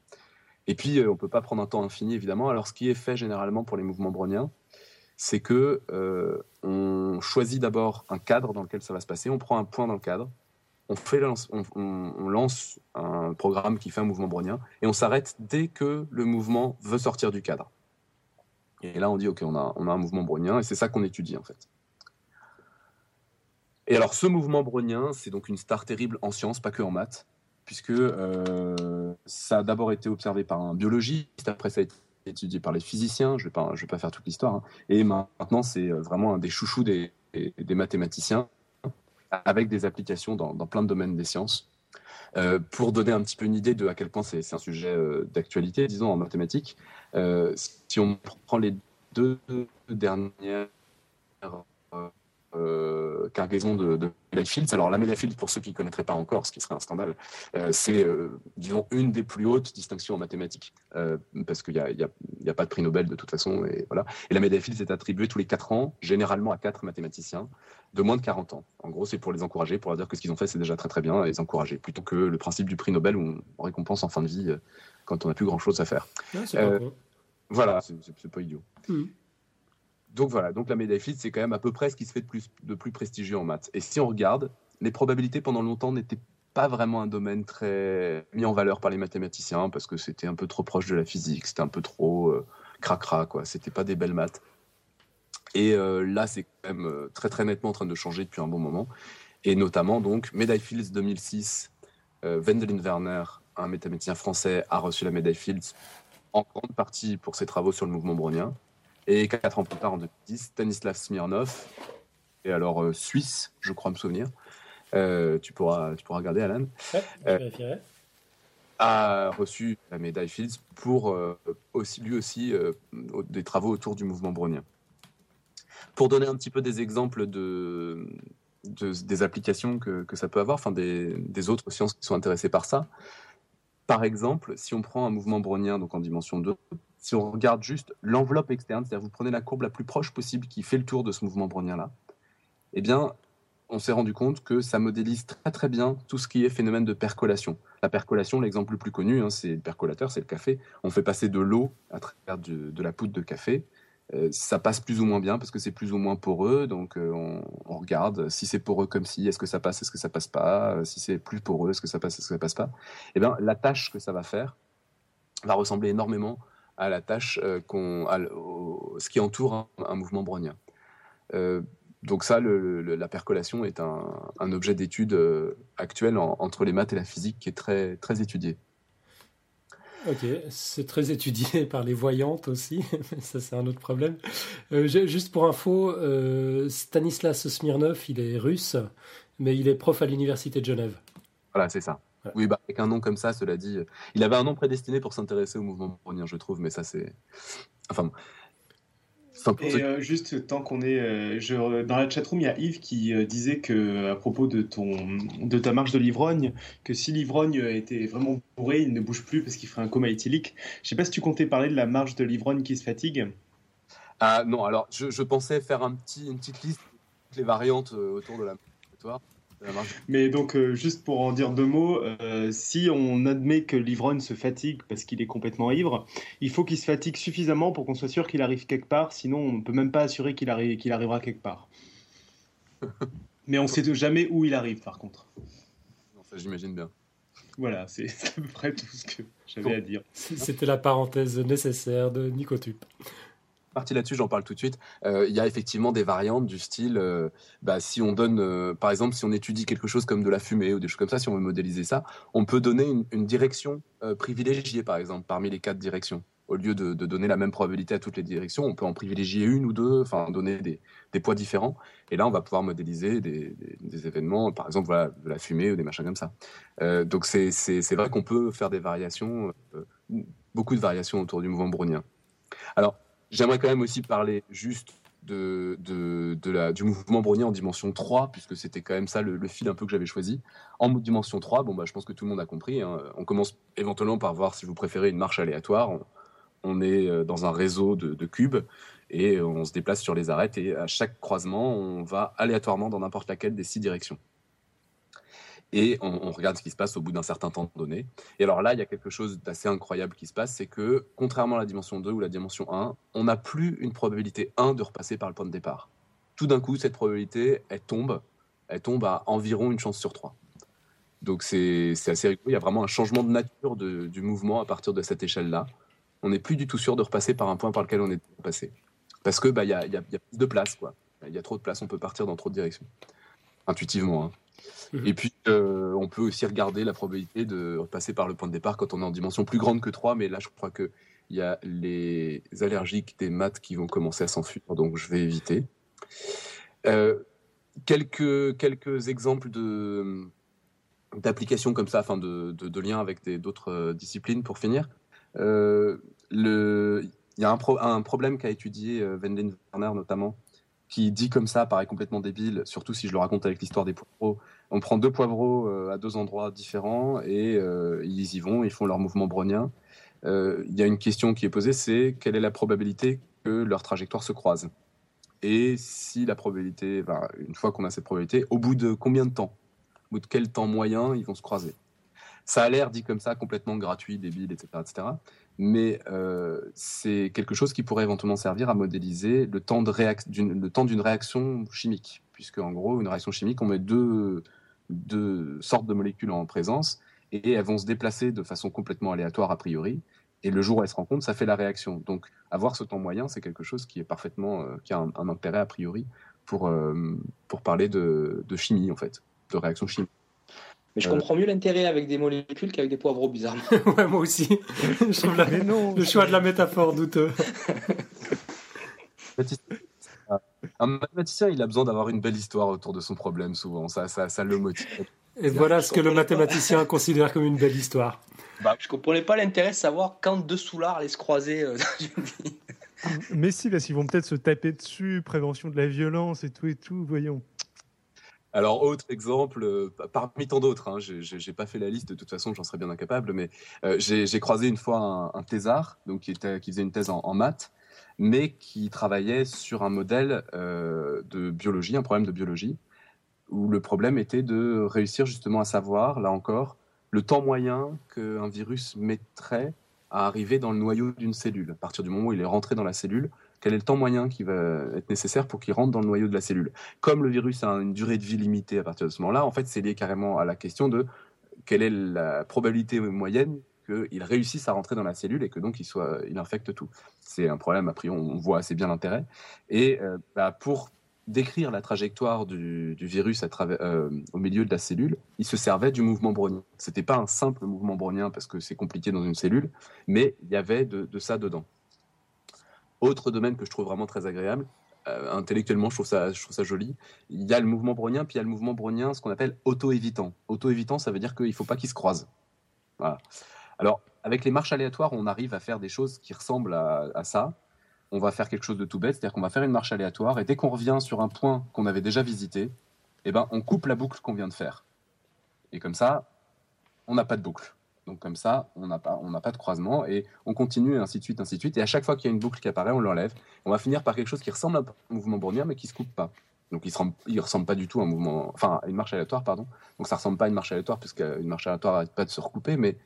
Et puis euh, on peut pas prendre un temps infini évidemment. Alors ce qui est fait généralement pour les mouvements browniens, c'est que euh, on choisit d'abord un cadre dans lequel ça va se passer, on prend un point dans le cadre, on, fait, on, lance un programme qui fait un mouvement brownien, et on s'arrête dès que le mouvement veut sortir du cadre. Et là, on dit, OK, on a, on a un mouvement brownien, et c'est ça qu'on étudie en fait. Et alors, ce mouvement brownien, c'est donc une star terrible en sciences, pas que en maths, puisque euh, ça a d'abord été observé par un biologiste, après ça a été étudié par les physiciens, je ne vais, pas, faire toute l'histoire, hein. et maintenant c'est euh, vraiment un des chouchous des, mathématiciens, avec des applications dans, dans, plein de domaines des sciences. Euh, pour donner un petit peu une idée de à quel point c'est un sujet euh, d'actualité, disons, en mathématiques, si on prend les deux dernières euh, cargaison de, de Fields. Alors la Fields, pour ceux qui ne connaîtraient pas encore, ce qui serait un scandale, euh, c'est, euh, disons, une des plus hautes distinctions en mathématiques, parce qu'il n'y a, y a, y a, pas de prix Nobel de toute façon. Et, voilà. et la médaille Fields est attribuée tous les 4 ans, généralement à quatre mathématiciens de moins de 40 ans. En gros, c'est pour les encourager, pour leur dire que ce qu'ils ont fait, c'est déjà très très bien, et les encourager, plutôt que le principe du prix Nobel où on récompense en fin de vie quand on n'a plus grand-chose à faire. voilà, c'est pas idiot. Hmm. Donc voilà, donc la médaille Fields, c'est quand même à peu près ce qui se fait de plus, prestigieux en maths. Et si on regarde, les probabilités pendant longtemps n'étaient pas vraiment un domaine très mis en valeur par les mathématiciens parce que c'était un peu trop proche de la physique, c'était un peu trop euh, cracra, quoi. C'était pas des belles maths. Et euh, là, c'est quand même euh, très très nettement en train de changer depuis un bon moment. Et notamment, donc, médaille Fields 2006, Wendelin Werner, un mathématicien français, a reçu la médaille Fields en grande partie pour ses travaux sur le mouvement brownien. Et quatre ans plus tard, en 2010, Stanislav Smirnov, et alors euh, suisse, je crois me souvenir. Euh, tu, pourras, tu pourras regarder, Alan. Ouais, je vérifierai. a reçu la médaille Fields pour euh, aussi, lui aussi euh, des travaux autour du mouvement brownien. Pour donner un petit peu des exemples de, de- des applications que, que ça peut avoir, enfin des, des autres sciences qui sont intéressées par ça. Par exemple, si on prend un mouvement brownien donc en dimension 2, si on regarde juste l'enveloppe externe, c'est-à-dire vous prenez la courbe la plus proche possible qui fait le tour de ce mouvement brownien-là, eh bien, on s'est rendu compte que ça modélise très très bien tout ce qui est phénomène de percolation. La percolation, l'exemple le plus connu, hein, c'est le percolateur, c'est le café. On fait passer de l'eau à travers de la poudre de café. Euh, ça passe plus ou moins bien parce que c'est plus ou moins poreux. Donc euh, on, on regarde si c'est poreux comme si, est-ce que ça passe, est-ce que ça passe pas? Euh, Si c'est plus poreux, est-ce que ça passe, est-ce que ça passe pas? Eh bien, la tâche que ça va faire va ressembler énormément à la tâche euh, qu'on, ce qui entoure un, un mouvement brownien. Euh, donc ça, le- le- la percolation est un, un objet d'étude euh, actuel en- entre les maths et la physique qui est très, très étudié. Ok, c'est très étudié par les voyantes aussi, ça c'est un autre problème. Euh, juste pour info, euh, Stanislas Smirnov, il est russe, mais il est prof à l'université de Genève. Voilà, c'est ça. Ouais. Oui, bah, avec un nom comme ça, cela dit, euh, il avait un nom prédestiné pour s'intéresser au mouvement brownien, je trouve, mais ça c'est... Enfin, bon. Enfin, pour Et euh, juste tant qu'on est, euh, je- dans la chatroom, il y a Yves qui euh, disait que à propos de ton, de ta marche de l'ivrogne, que si l'ivrogne était vraiment bourré, il ne bouge plus parce qu'il ferait un coma éthylique. Je sais pas si tu comptais parler de la marche de l'ivrogne qui se fatigue. Ah non, alors je, je pensais faire un petit, une petite liste de toutes les variantes autour de la. Mais donc, euh, juste pour en dire deux mots, euh, si on admet que l'ivrogne se fatigue parce qu'il est complètement ivre, il faut qu'il se fatigue suffisamment pour qu'on soit sûr qu'il arrive quelque part, sinon on ne peut même pas assurer qu'il arri- qu'il arrivera quelque part. Mais on sait jamais où il arrive par contre. Non, ça j'imagine bien. Voilà, c'est c'est à peu près tout ce que j'avais à dire. C'était la parenthèse nécessaire de Nicotube. Parti là-dessus, j'en parle tout de suite. Euh, Il y a effectivement des variantes du style, euh, bah, si on donne, euh, par exemple, si on étudie quelque chose comme de la fumée ou des choses comme ça, si on veut modéliser ça, on peut donner une, direction privilégiée, par exemple, parmi les quatre directions. Au lieu de, donner la même probabilité à toutes les directions, on peut en privilégier une ou deux, enfin donner des, poids différents. Et là, on va pouvoir modéliser des, événements, par exemple, voilà, de la fumée ou des machins comme ça. Donc c'est vrai qu'on peut faire des variations, beaucoup de variations autour du mouvement brownien. Alors, J'aimerais quand même aussi parler juste du mouvement brownien en dimension 3, puisque c'était quand même ça le, fil un peu que j'avais choisi. En dimension 3, bon, bah, je pense que tout le monde a compris. hein. On commence éventuellement par voir si vous préférez une marche aléatoire. On, est euh, dans un réseau de cubes et on se déplace sur les arêtes et à chaque croisement, on va aléatoirement dans n'importe laquelle des six directions. Et on, regarde ce qui se passe au bout d'un certain temps donné. Et alors là, il y a quelque chose d'assez incroyable qui se passe, c'est que contrairement à la dimension 2 ou la dimension 1, on n'a plus une probabilité 1 de repasser par le point de départ. Tout d'un coup, cette probabilité, elle tombe, elle tombe à environ une chance sur 3. Donc c'est assez rigolo, il y a vraiment un changement de nature du mouvement à partir de cette échelle-là. On n'est plus du tout sûr de repasser par un point par lequel on est passé. Parce que bah, y, a, y y a de place, quoi. Il y a trop de place, on peut partir dans trop de directions. Intuitivement. hein. Mhm. Et puis, euh, on peut aussi regarder la probabilité de repasser par le point de départ quand on est en dimension plus grande que 3, mais là, je crois qu'il y a les allergiques des maths qui vont commencer à s'enfuir, donc je vais éviter. Euh, quelques, quelques exemples de d'applications comme ça, enfin de, de, de liens avec d'autres euh, disciplines pour finir. Euh, le, il y a un, pro- un problème qu'a étudié Wendlin Werner notamment, qui dit comme ça, paraît complètement débile, surtout si je le raconte avec l'histoire des poivrons. On prend deux poivreaux euh, à deux endroits différents et euh, ils y vont, ils font leur mouvement brownien. Euh, Il y a une question qui est posée, c'est quelle est la probabilité que leur trajectoire se croise? Et si la probabilité, une fois qu'on a cette probabilité, au bout de combien de temps? Au bout de quel temps moyen ils vont se croiser? Ça a l'air dit comme ça, complètement gratuit, débile, etc. etc. mais euh, c'est quelque chose qui pourrait éventuellement servir à modéliser le temps le temps d'une réaction chimique, puisque en gros, une réaction chimique, on met deux, deux sortes de molécules en présence et elles vont se déplacer de façon complètement aléatoire a priori. Et le jour où elles se rencontrent, ça fait la réaction. Donc, avoir ce temps moyen, c'est quelque chose qui est parfaitement, euh, qui a un, un intérêt a priori pour euh, pour parler de, de chimie en fait, de réaction chimique. Mais je Euh. comprends mieux l'intérêt avec des molécules qu'avec des poivreaux, bizarrement. ouais, moi aussi. je trouve la- non le choix de la métaphore douteux. Baptiste, Un mathématicien, il a besoin d'avoir une belle histoire autour de son problème, souvent. Ça, ça, ça le motive. Et voilà ce que le mathématicien considère comme une belle histoire. Bah, je comprenais pas l'intérêt de savoir quand deux soulards allaient se croiser euh, dans une vie. Mais si, parce qu'ils vont peut-être se taper dessus, prévention de la violence et tout et tout, voyons. Alors, autre exemple, euh, parmi tant d'autres, hein, j'ai pas fait la liste, de toute façon, j'en serais bien incapable, mais euh, j'ai croisé une fois un, un thésard, donc qui, faisait une thèse en, maths, mais qui travaillait sur un modèle euh, de biologie, un problème de biologie, où le problème était de réussir justement à savoir, là encore, le temps moyen qu'un virus mettrait à arriver dans le noyau d'une cellule. À partir du moment où il est rentré dans la cellule, quel est le temps moyen qui va être nécessaire pour qu'il rentre dans le noyau de la cellule. Comme le virus a une durée de vie limitée à partir de ce moment-là, en fait, c'est lié carrément à la question de quelle est la probabilité moyenne qu'il réussisse à rentrer dans la cellule et que donc il, soit, il infecte tout. C'est un problème, a priori, on voit assez bien l'intérêt. Et euh, bah, pour décrire la trajectoire du, virus euh, au milieu de la cellule, il se servait du mouvement brownien. C'était pas un simple mouvement brownien parce que c'est compliqué dans une cellule, mais il y avait de ça dedans. Autre domaine que je trouve vraiment très agréable, euh, intellectuellement, je trouve, ça, joli. Il y a le mouvement brownien, puis il y a le mouvement brownien, ce qu'on appelle auto-évitant. Auto-évitant, ça veut dire qu'il ne faut pas qu'ils se croisent. Alors, avec les marches aléatoires, on arrive à faire des choses qui ressemblent à, ça. On va faire quelque chose de tout bête, c'est-à-dire qu'on va faire une marche aléatoire, et dès qu'on revient sur un point qu'on avait déjà visité, eh ben, on coupe la boucle qu'on vient de faire. Et comme ça, on n'a pas de boucle. Donc comme ça, on n'a pas, pas de croisement et on continue ainsi de suite, ainsi de suite. Et à chaque fois qu'il y a une boucle qui apparaît, on l'enlève. On va finir par quelque chose qui ressemble à un mouvement brownien mais qui se coupe pas. Donc il ne ressemble pas du tout à un mouvement, enfin une marche aléatoire, pardon. Donc ça ressemble pas à une marche aléatoire puisqu'une marche aléatoire n'arrête pas de se recouper, mais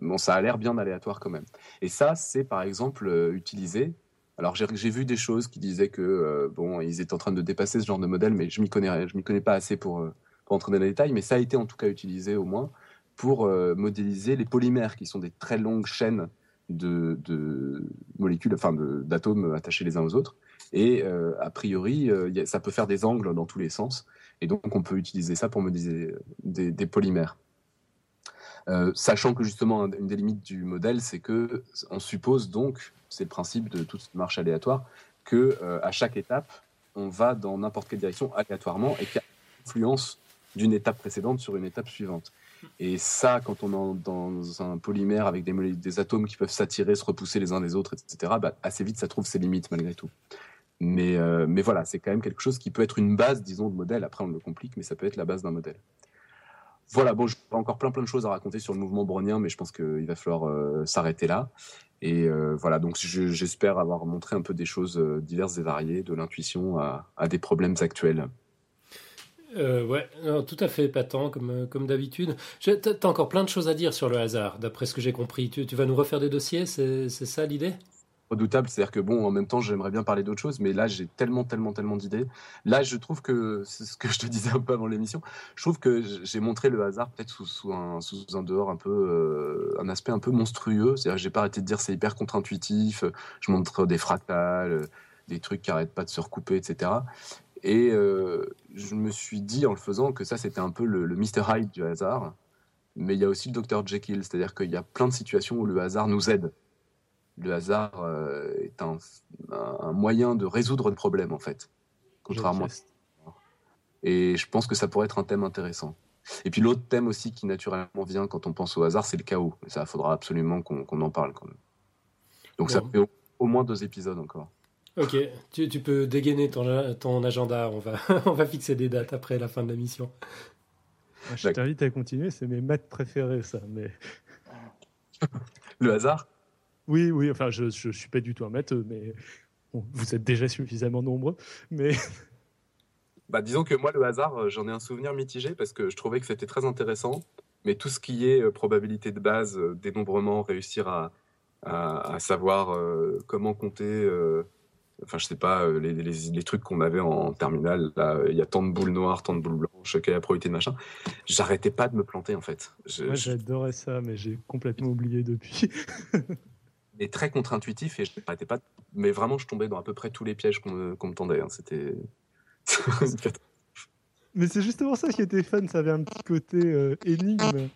bon, ça a l'air bien aléatoire quand même. Et ça, c'est par exemple euh, utilisé. Alors j'ai vu des choses qui disaient que euh, bon, ils étaient en train de dépasser ce genre de modèle, mais je m'y connais, m'y connais pas assez pour, euh, pour entrer dans les détails. Mais ça a été en tout cas utilisé au moins pour euh, modéliser les polymères, qui sont des très longues chaînes de, molécules, enfin d'atomes attachés les uns aux autres. Et euh, a priori, euh, ça peut faire des angles dans tous les sens. Et donc, on peut utiliser ça pour modéliser des, polymères. sachant que justement, une des limites du modèle, c'est que on suppose donc, c'est le principe de toute marche aléatoire, que chaque étape, on va dans n'importe quelle direction aléatoirement et qu'il y a une influence d'une étape précédente sur une étape suivante. Et ça, quand on est dans un polymère avec des, des atomes qui peuvent s'attirer, se repousser les uns des autres, etc., bah, assez vite, ça trouve ses limites malgré tout. Mais, euh, mais voilà, c'est quand même quelque chose qui peut être une base, disons, de modèle. Après, on le complique, mais ça peut être la base d'un modèle. Voilà, bon, j'ai encore plein plein de choses à raconter sur le mouvement brownien, mais je pense qu'il va falloir euh, s'arrêter là. Et euh, voilà, donc j'espère avoir montré un peu des choses diverses et variées, de l'intuition à des problèmes actuels. Euh, ouais, tout à fait épatant comme, euh, comme d'habitude. T'as encore plein de choses à dire sur le hasard, d'après ce que j'ai compris. Tu, vas nous refaire des dossiers, c'est ça l'idée? Redoutable, c'est-à-dire que bon, en même temps, j'aimerais bien parler d'autres choses, mais là, j'ai tellement, tellement, tellement d'idées. Là, je trouve que, c'est ce que je te disais un peu avant l'émission, je trouve que j'ai montré le hasard peut-être sous, sous, un, sous un dehors un peu, euh, un aspect un peu monstrueux. C'est-à-dire j'ai pas arrêté de dire c'est hyper contre-intuitif, je montre des fractales, des trucs qui arrêtent pas de se recouper, etc. Et euh, je me suis dit en le faisant que ça, c'était un peu le, Mr. Hyde du hasard. Mais il y a aussi le Dr. Jekyll, c'est-à-dire qu'il y a plein de situations où le hasard nous aide. Le hasard euh, est un, moyen de résoudre le problème, en fait. Contrairement à... Et je pense que ça pourrait être un thème intéressant. Et puis l'autre thème aussi qui naturellement vient quand on pense au hasard, c'est le chaos. Et ça, il faudra absolument qu'on en parle quand même. Donc ça fait au moins deux épisodes encore. Ok, tu, tu, peux dégainer ton, ton agenda. On va, on va fixer des dates après la fin de la mission. Je t'invite à continuer, c'est mes maths préférés, ça. Mais... Le hasard? Oui, oui, enfin, je ne suis pas du tout un matheux, mais vous êtes déjà suffisamment nombreux. Mais... Bah, disons que moi, le hasard, euh, j'en ai un souvenir mitigé parce que je trouvais que c'était très intéressant. Mais tout ce qui est euh, probabilité de base, euh, dénombrement, réussir à, à, savoir comment compter enfin je sais pas, euh, les, les, trucs qu'on avait en terminale, là, il y a tant de boules noires, tant de boules blanches, quelle est la probabilité de machin. J'arrêtais pas de me planter en fait. Moi j'adorais ça, mais j'ai complètement oublié depuis. et très contre-intuitif et je n'arrêtais pas. Mais vraiment, je tombais dans à peu près tous les pièges qu'on me, tendait. Hein. C'était. mais c'est justement ça qui était fun, ça avait un petit côté euh, énigme.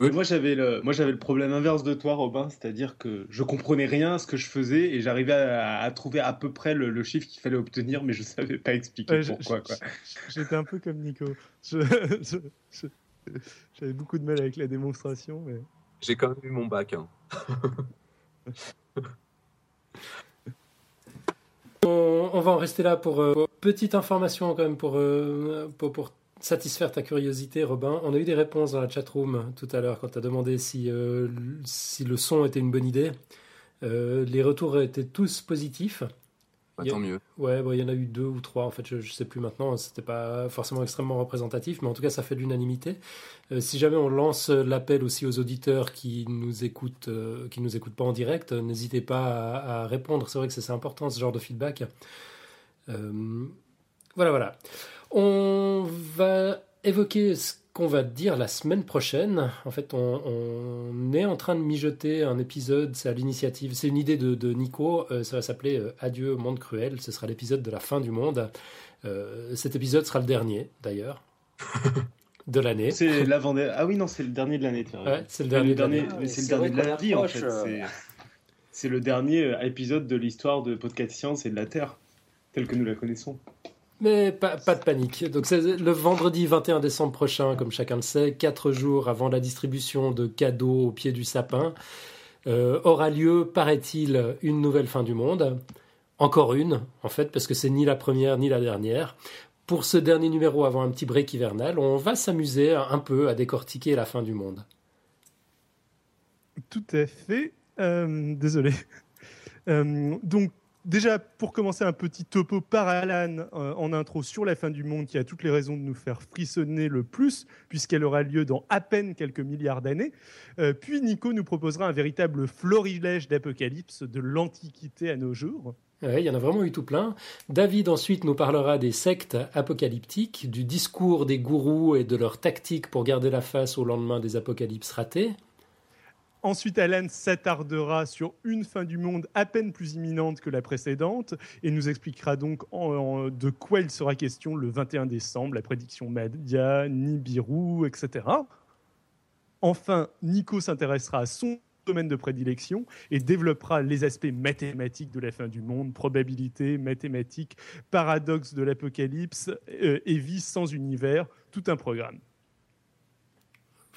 Oui. Moi, j'avais le, moi, j'avais le problème inverse de toi, Robin, c'est-à-dire que je comprenais rien à ce que je faisais et j'arrivais à, trouver à peu près le, chiffre qu'il fallait obtenir, mais je savais pas expliquer pourquoi. J'étais un peu comme Nico. j'avais beaucoup de mal avec la démonstration. Mais... J'ai quand même eu mon bac. Hein. on, va en rester là pour euh, petite information quand même pour, euh, pour, pour satisfaire ta curiosité, Robin. On a eu des réponses dans la chatroom tout à l'heure quand tu as demandé si, euh, si le son était une bonne idée. Euh, les retours étaient tous positifs. Bah, tant mieux. Ouais, il y en a eu deux ou trois, en fait, je ne sais plus maintenant, c'était pas forcément extrêmement représentatif, mais en tout cas, ça fait l'unanimité. Euh, si jamais on lance l'appel aussi aux auditeurs qui nous écoutent, qui nous écoutent pas en direct, n'hésitez pas à, à répondre. C'est vrai que c'est important ce genre de feedback. voilà, voilà. On va évoquer ce qu'on va dire la semaine prochaine. En fait, on, est en train de mijoter un épisode, c'est à l'initiative, c'est une idée de, Nico, euh, ça va s'appeler euh, Adieu au monde cruel, ce sera l'épisode de la fin du monde. Euh, cet épisode sera le dernier, d'ailleurs. de l'année. C'est l'avant Ah oui non, c'est le dernier de l'année. c'est le dernier. c'est le dernier de la vie en fait. C'est le dernier épisode de l'histoire de Podcast Science et de la Terre, telle que nous la connaissons. Mais pas, de panique. Donc c'est le vendredi 21 décembre prochain, comme chacun le sait, quatre jours avant la distribution de cadeaux au pied du sapin, euh, aura lieu, paraît-il, une nouvelle fin du monde. Encore une, en fait, parce que c'est ni la première ni la dernière. Pour ce dernier numéro avant un petit break hivernal, on va s'amuser un peu à décortiquer la fin du monde. Tout à fait. Euh, désolé. Euh, donc Déjà, pour commencer, un petit topo par Alan euh, en intro sur la fin du monde qui a toutes les raisons de nous faire frissonner le plus, puisqu'elle aura lieu dans à peine quelques milliards d'années. Euh, puis Nico nous proposera un véritable florilège d'apocalypse de l'Antiquité à nos jours. il y en a vraiment eu tout plein. David ensuite nous parlera des sectes apocalyptiques, du discours des gourous et de leurs tactiques pour garder la face au lendemain des apocalypses ratés. Ensuite, Alan s'attardera sur une fin du monde à peine plus imminente que la précédente et nous expliquera donc de quoi il sera question le 21 décembre, la prédiction Madia, Nibiru, etc. Enfin, Nico s'intéressera à son domaine de prédilection et développera les aspects mathématiques de la fin du monde, probabilité, mathématiques, paradoxe de l'apocalypse euh, et vie sans univers, tout un programme.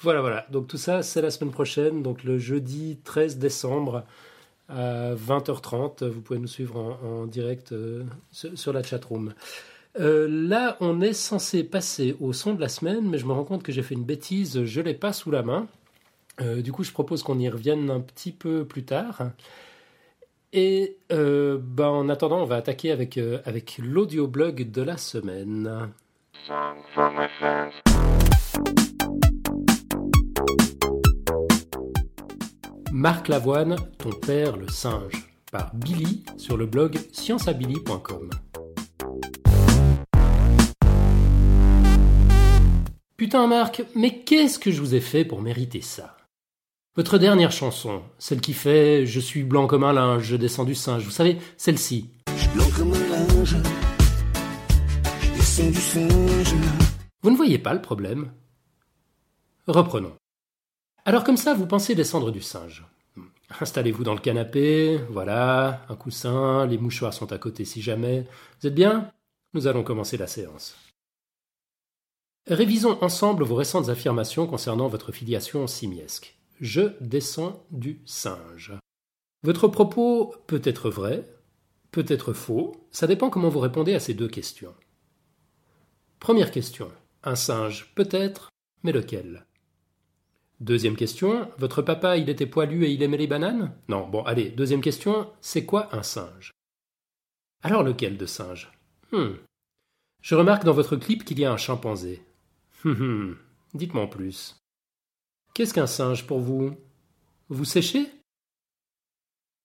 Voilà, voilà. Donc tout ça, c'est la semaine prochaine, donc le jeudi 13 décembre à 20h30. Vous pouvez nous suivre en, direct euh, sur, la chatroom. Euh, là, on est censé passer au son de la semaine, mais je me rends compte que j'ai fait une bêtise, je ne l'ai pas sous la main. Euh, du coup, je propose qu'on y revienne un petit peu plus tard. Et ben, en attendant, on va attaquer avec, avec l'audioblog de la semaine. Marc Lavoine, ton père le singe, par Billy sur le blog scienceabilly.com. Putain Marc, mais qu'est-ce que je vous ai fait pour mériter ça? Votre dernière chanson, celle qui fait Je suis blanc comme un linge, je descends du singe, vous savez, celle-ci. blanc comme un linge, je descends du singe. Vous ne voyez pas le problème? Reprenons. Alors comme ça, vous pensez descendre du singe. Installez-vous dans le canapé, voilà, un coussin, les mouchoirs sont à côté si jamais. Vous êtes bien? Nous allons commencer la séance. Révisons ensemble vos récentes affirmations concernant votre filiation simiesque. Je descends du singe. Votre propos peut être vrai, peut être faux, ça dépend comment vous répondez à ces deux questions. Première question. Un singe peut-être, mais lequel? Deuxième question, votre papa, il était poilu et il aimait les bananes? Non, bon, allez, deuxième question, c'est quoi un singe? Alors lequel de singe hmm. Je remarque dans votre clip qu'il y a un chimpanzé. Hum, hum. Dites-moi en plus. Qu'est-ce qu'un singe pour vous? Vous séchez?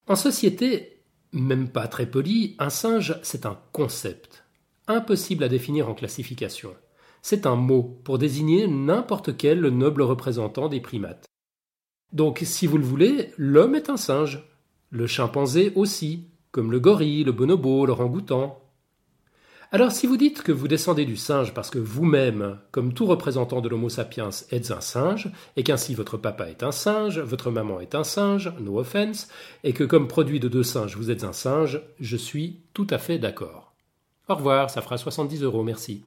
En société, même pas très poli, un singe, c'est un concept. Impossible à définir en classification c'est un mot pour désigner n'importe quel noble représentant des primates. Donc, si vous le voulez, l'homme est un singe, le chimpanzé aussi, comme le gorille, le bonobo, le rangoutan. Alors si vous dites que vous descendez du singe parce que vous-même, comme tout représentant de l'Homo sapiens, êtes un singe, et qu'ainsi votre papa est un singe, votre maman est un singe, no offense, et que comme produit de deux singes vous êtes un singe, je suis tout à fait d'accord. Au revoir, ça fera 70 euros, merci.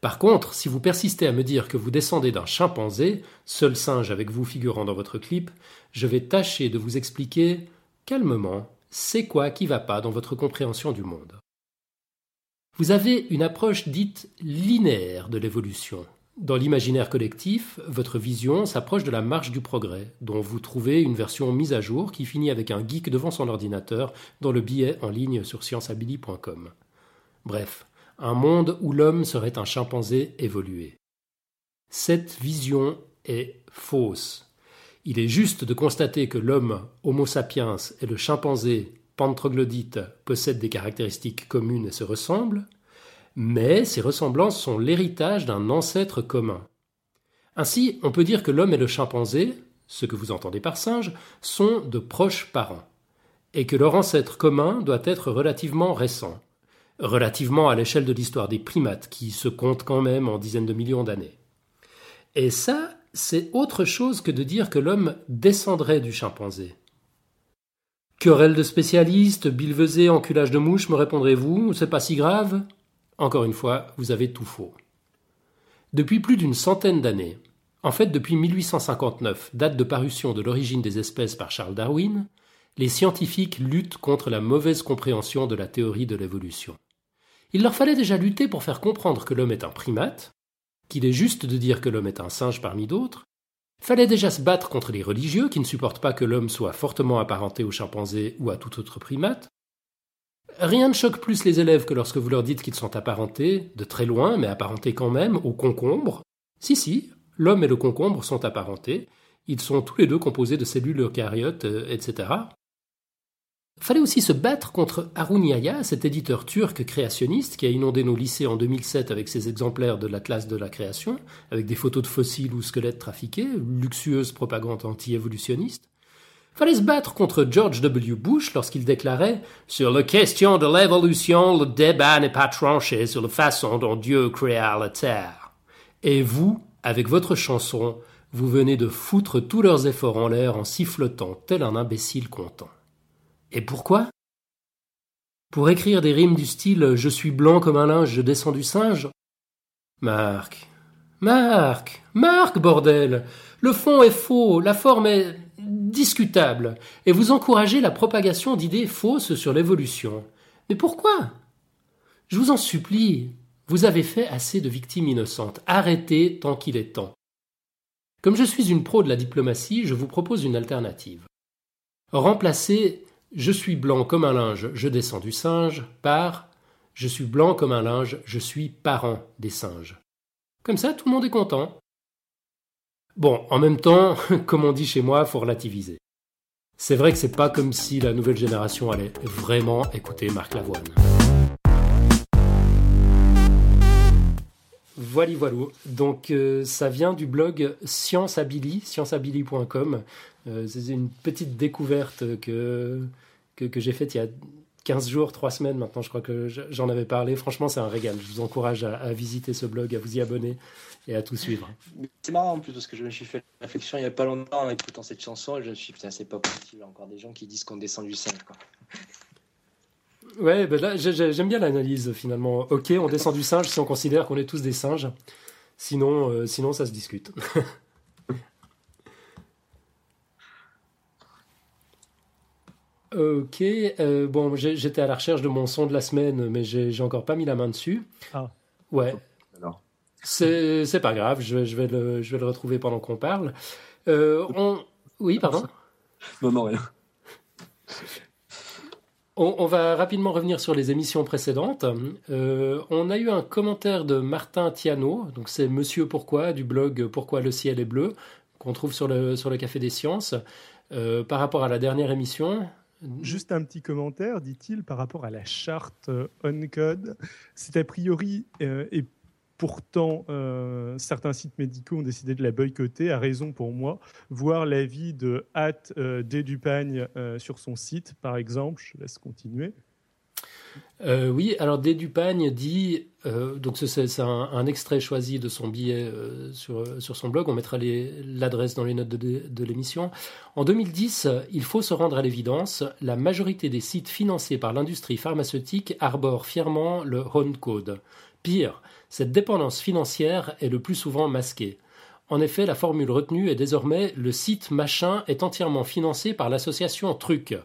Par contre, si vous persistez à me dire que vous descendez d'un chimpanzé, seul singe avec vous figurant dans votre clip, je vais tâcher de vous expliquer calmement c'est quoi qui va pas dans votre compréhension du monde. Vous avez une approche dite linéaire de l'évolution. Dans l'imaginaire collectif, votre vision s'approche de la marche du progrès, dont vous trouvez une version mise à jour qui finit avec un geek devant son ordinateur dans le billet en ligne sur scienceabili.com. Bref, un monde où l'homme serait un chimpanzé évolué. Cette vision est fausse. Il est juste de constater que l'homme Homo sapiens et le chimpanzé Pantroglodyte possèdent des caractéristiques communes et se ressemblent, mais ces ressemblances sont l'héritage d'un ancêtre commun. Ainsi, on peut dire que l'homme et le chimpanzé, ce que vous entendez par singe, sont de proches parents, et que leur ancêtre commun doit être relativement récent, relativement à l'échelle de l'histoire des primates, qui se comptent quand même en dizaines de millions d'années. Et ça, c'est autre chose que de dire que l'homme descendrait du chimpanzé. Querelle de spécialistes, bilvesé, enculage de mouche, me répondrez-vous, c'est pas si grave? Encore une fois, vous avez tout faux. Depuis plus d'une centaine d'années, en fait depuis 1859, date de parution de l'origine des espèces par Charles Darwin, les scientifiques luttent contre la mauvaise compréhension de la théorie de l'évolution. Il leur fallait déjà lutter pour faire comprendre que l'homme est un primate, qu'il est juste de dire que l'homme est un singe parmi d'autres, Fallait déjà se battre contre les religieux qui ne supportent pas que l'homme soit fortement apparenté au chimpanzé ou à tout autre primate. Rien ne choque plus les élèves que lorsque vous leur dites qu'ils sont apparentés, de très loin, mais apparentés quand même, au concombre. Si, si, l'homme et le concombre sont apparentés. Ils sont tous les deux composés de cellules eucaryotes, euh, etc. Fallait aussi se battre contre Harun cet éditeur turc créationniste qui a inondé nos lycées en 2007 avec ses exemplaires de l'Atlas de la création, avec des photos de fossiles ou squelettes trafiqués, luxueuse propagande anti-évolutionniste. Fallait se battre contre George W. Bush lorsqu'il déclarait Sur la question de l'évolution, le débat n'est pas tranché sur la façon dont Dieu créa la Terre. Et vous, avec votre chanson, vous venez de foutre tous leurs efforts en l'air en sifflotant tel un imbécile content. Et pourquoi? Pour écrire des rimes du style Je suis blanc comme un linge, je descends du singe Marc. Marc. Marc, bordel. Le fond est faux, la forme est discutable, et vous encouragez la propagation d'idées fausses sur l'évolution. Mais pourquoi? Je vous en supplie, vous avez fait assez de victimes innocentes. Arrêtez tant qu'il est temps. Comme je suis une pro de la diplomatie, je vous propose une alternative. Remplacez je suis blanc comme un linge, je descends du singe, par Je suis blanc comme un linge, je suis parent des singes. Comme ça, tout le monde est content. Bon, en même temps, comme on dit chez moi, faut relativiser. C'est vrai que c'est pas comme si la nouvelle génération allait vraiment écouter Marc Lavoine. Voilà, voilà. Donc, euh, ça vient du blog scienceabili, scienceabili.com. Euh, c'est une petite découverte que, que, j'ai faite il y a 15 jours, 3 semaines maintenant, je crois que j'en avais parlé. Franchement, c'est un régal. Je vous encourage à, visiter ce blog, à vous y abonner et à tout suivre. C'est marrant en plus parce que je me suis fait réflexion il n'y a pas longtemps en écoutant cette chanson et je me suis dit, putain, c'est pas possible. Il y a encore des gens qui disent qu'on descend du 5. Quoi. Ouais, ben là, j'aime bien l'analyse finalement. Ok, on descend du singe si on considère qu'on est tous des singes. Sinon, euh, sinon ça se discute. ok, euh, bon, j'étais à la recherche de mon son de la semaine, mais j'ai encore pas mis la main dessus. Ah. Ouais. C'est pas grave, je, je, vais le, je vais le retrouver pendant qu'on parle. Euh, on... Oui, pardon? Non, non, rien. On, va rapidement revenir sur les émissions précédentes. Euh, on a eu un commentaire de Martin Tiano, donc c'est Monsieur Pourquoi du blog Pourquoi le ciel est bleu, qu'on trouve sur le, Café des Sciences. Euh, par rapport à la dernière émission, Juste un petit commentaire, dit-il, par rapport à la charte OnCode. C'est a priori euh, Pourtant, euh, certains sites médicaux ont décidé de la boycotter, à raison pour moi. Voir l'avis de Hat euh, Dédupagne euh, sur son site, par exemple. Je laisse continuer. Euh, oui, alors Dédupagne dit, donc c'est un, extrait choisi de son billet sur, son blog, on mettra l'adresse dans les notes de, de l'émission. En 2010, il faut se rendre à l'évidence, la majorité des sites financés par l'industrie pharmaceutique arborent fièrement le Home Code. Pire, cette dépendance financière est le plus souvent masquée. En effet, la formule retenue est désormais le site machin est entièrement financé par l'association Truc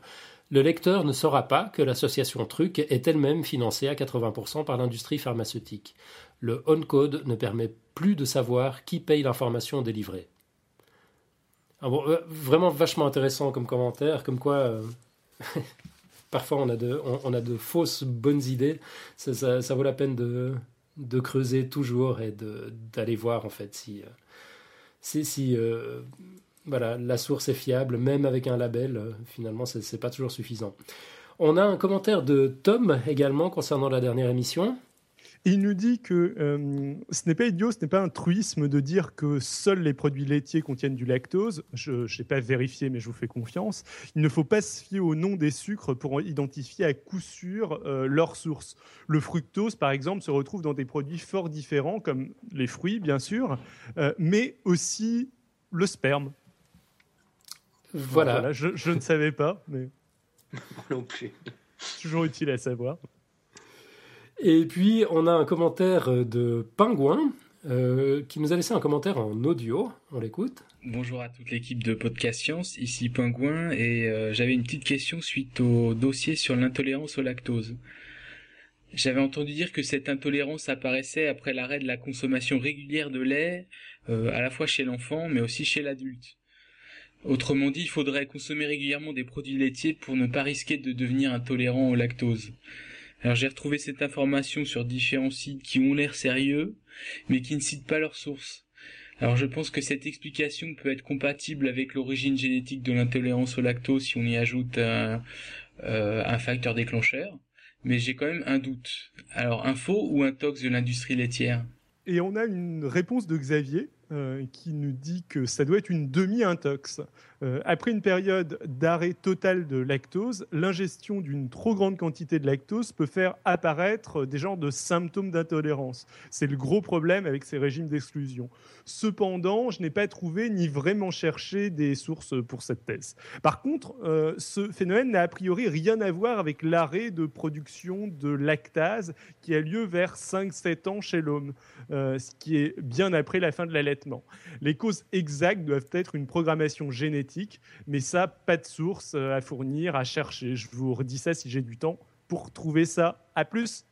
le lecteur ne saura pas que l'association Truc est elle-même financée à 80% par l'industrie pharmaceutique. Le on-code ne permet plus de savoir qui paye l'information délivrée. Ah euh, vraiment vachement intéressant comme commentaire, comme quoi euh, parfois on a, de, on, a de fausses bonnes idées. Ça, vaut la peine de, de creuser toujours et d'aller voir en fait si, euh, si, voilà, la source est fiable, même avec un label, euh, finalement, ce n'est pas toujours suffisant. On a un commentaire de Tom également concernant la dernière émission. Il nous dit que euh, ce n'est pas idiot, ce n'est pas un truisme de dire que seuls les produits laitiers contiennent du lactose. Je n'ai pas vérifié, mais je vous fais confiance. Il ne faut pas se fier au nom des sucres pour identifier à coup sûr euh, leur source. Le fructose, par exemple, se retrouve dans des produits fort différents, comme les fruits, bien sûr, mais aussi le sperme. Voilà. je, ne savais pas, mais. non plus. Toujours utile à savoir. Et puis, on a un commentaire de Pingouin euh, qui nous a laissé un commentaire en audio. On l'écoute. Bonjour à toute l'équipe de Podcast Science, ici Pingouin, et euh, j'avais une petite question suite au dossier sur l'intolérance au lactose. J'avais entendu dire que cette intolérance apparaissait après l'arrêt de la consommation régulière de lait, euh, à la fois chez l'enfant mais aussi chez l'adulte. Autrement dit, il faudrait consommer régulièrement des produits laitiers pour ne pas risquer de devenir intolérant au lactose. Alors j'ai retrouvé cette information sur différents sites qui ont l'air sérieux, mais qui ne citent pas leurs sources. Alors je pense que cette explication peut être compatible avec l'origine génétique de l'intolérance au lactose si on y ajoute un, euh, facteur déclencheur, mais j'ai quand même un doute. Alors un faux ou un tox de l'industrie laitière? Et on a une réponse de Xavier euh, qui nous dit que ça doit être une demi-intox. Euh, après une période d'arrêt total de lactose, l'ingestion d'une trop grande quantité de lactose peut faire apparaître des genres de symptômes d'intolérance. C'est le gros problème avec ces régimes d'exclusion. Cependant, je n'ai pas trouvé ni vraiment cherché des sources pour cette thèse. Par contre, euh, ce phénomène n'a a priori rien à voir avec l'arrêt de production de lactase qui a lieu vers 5-7 ans chez l'homme, ce qui est bien après la fin de l'allaitement les causes exactes doivent être une programmation génétique, mais ça, pas de source euh, à fournir, à chercher. Je vous redis ça si j'ai du temps pour trouver ça. À plus.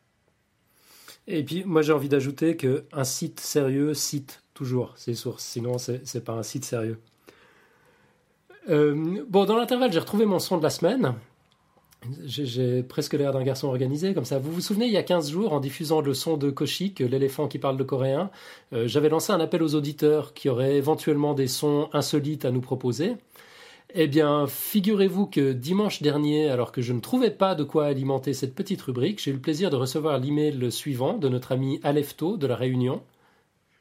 Et puis, moi, j'ai envie d'ajouter qu'un site sérieux cite toujours ses sources. Sinon, ce n'est pas un site sérieux. Euh, bon, dans l'intervalle, j'ai retrouvé mon son de la semaine. J'ai presque l'air d'un garçon organisé comme ça. Vous vous souvenez, il y a 15 jours, en diffusant le son de Koshik, l'éléphant qui parle de coréen, euh, j'avais lancé un appel aux auditeurs qui auraient éventuellement des sons insolites à nous proposer. Eh bien, figurez-vous que dimanche dernier, alors que je ne trouvais pas de quoi alimenter cette petite rubrique, j'ai eu le plaisir de recevoir l'email suivant de notre ami Alefto de La Réunion.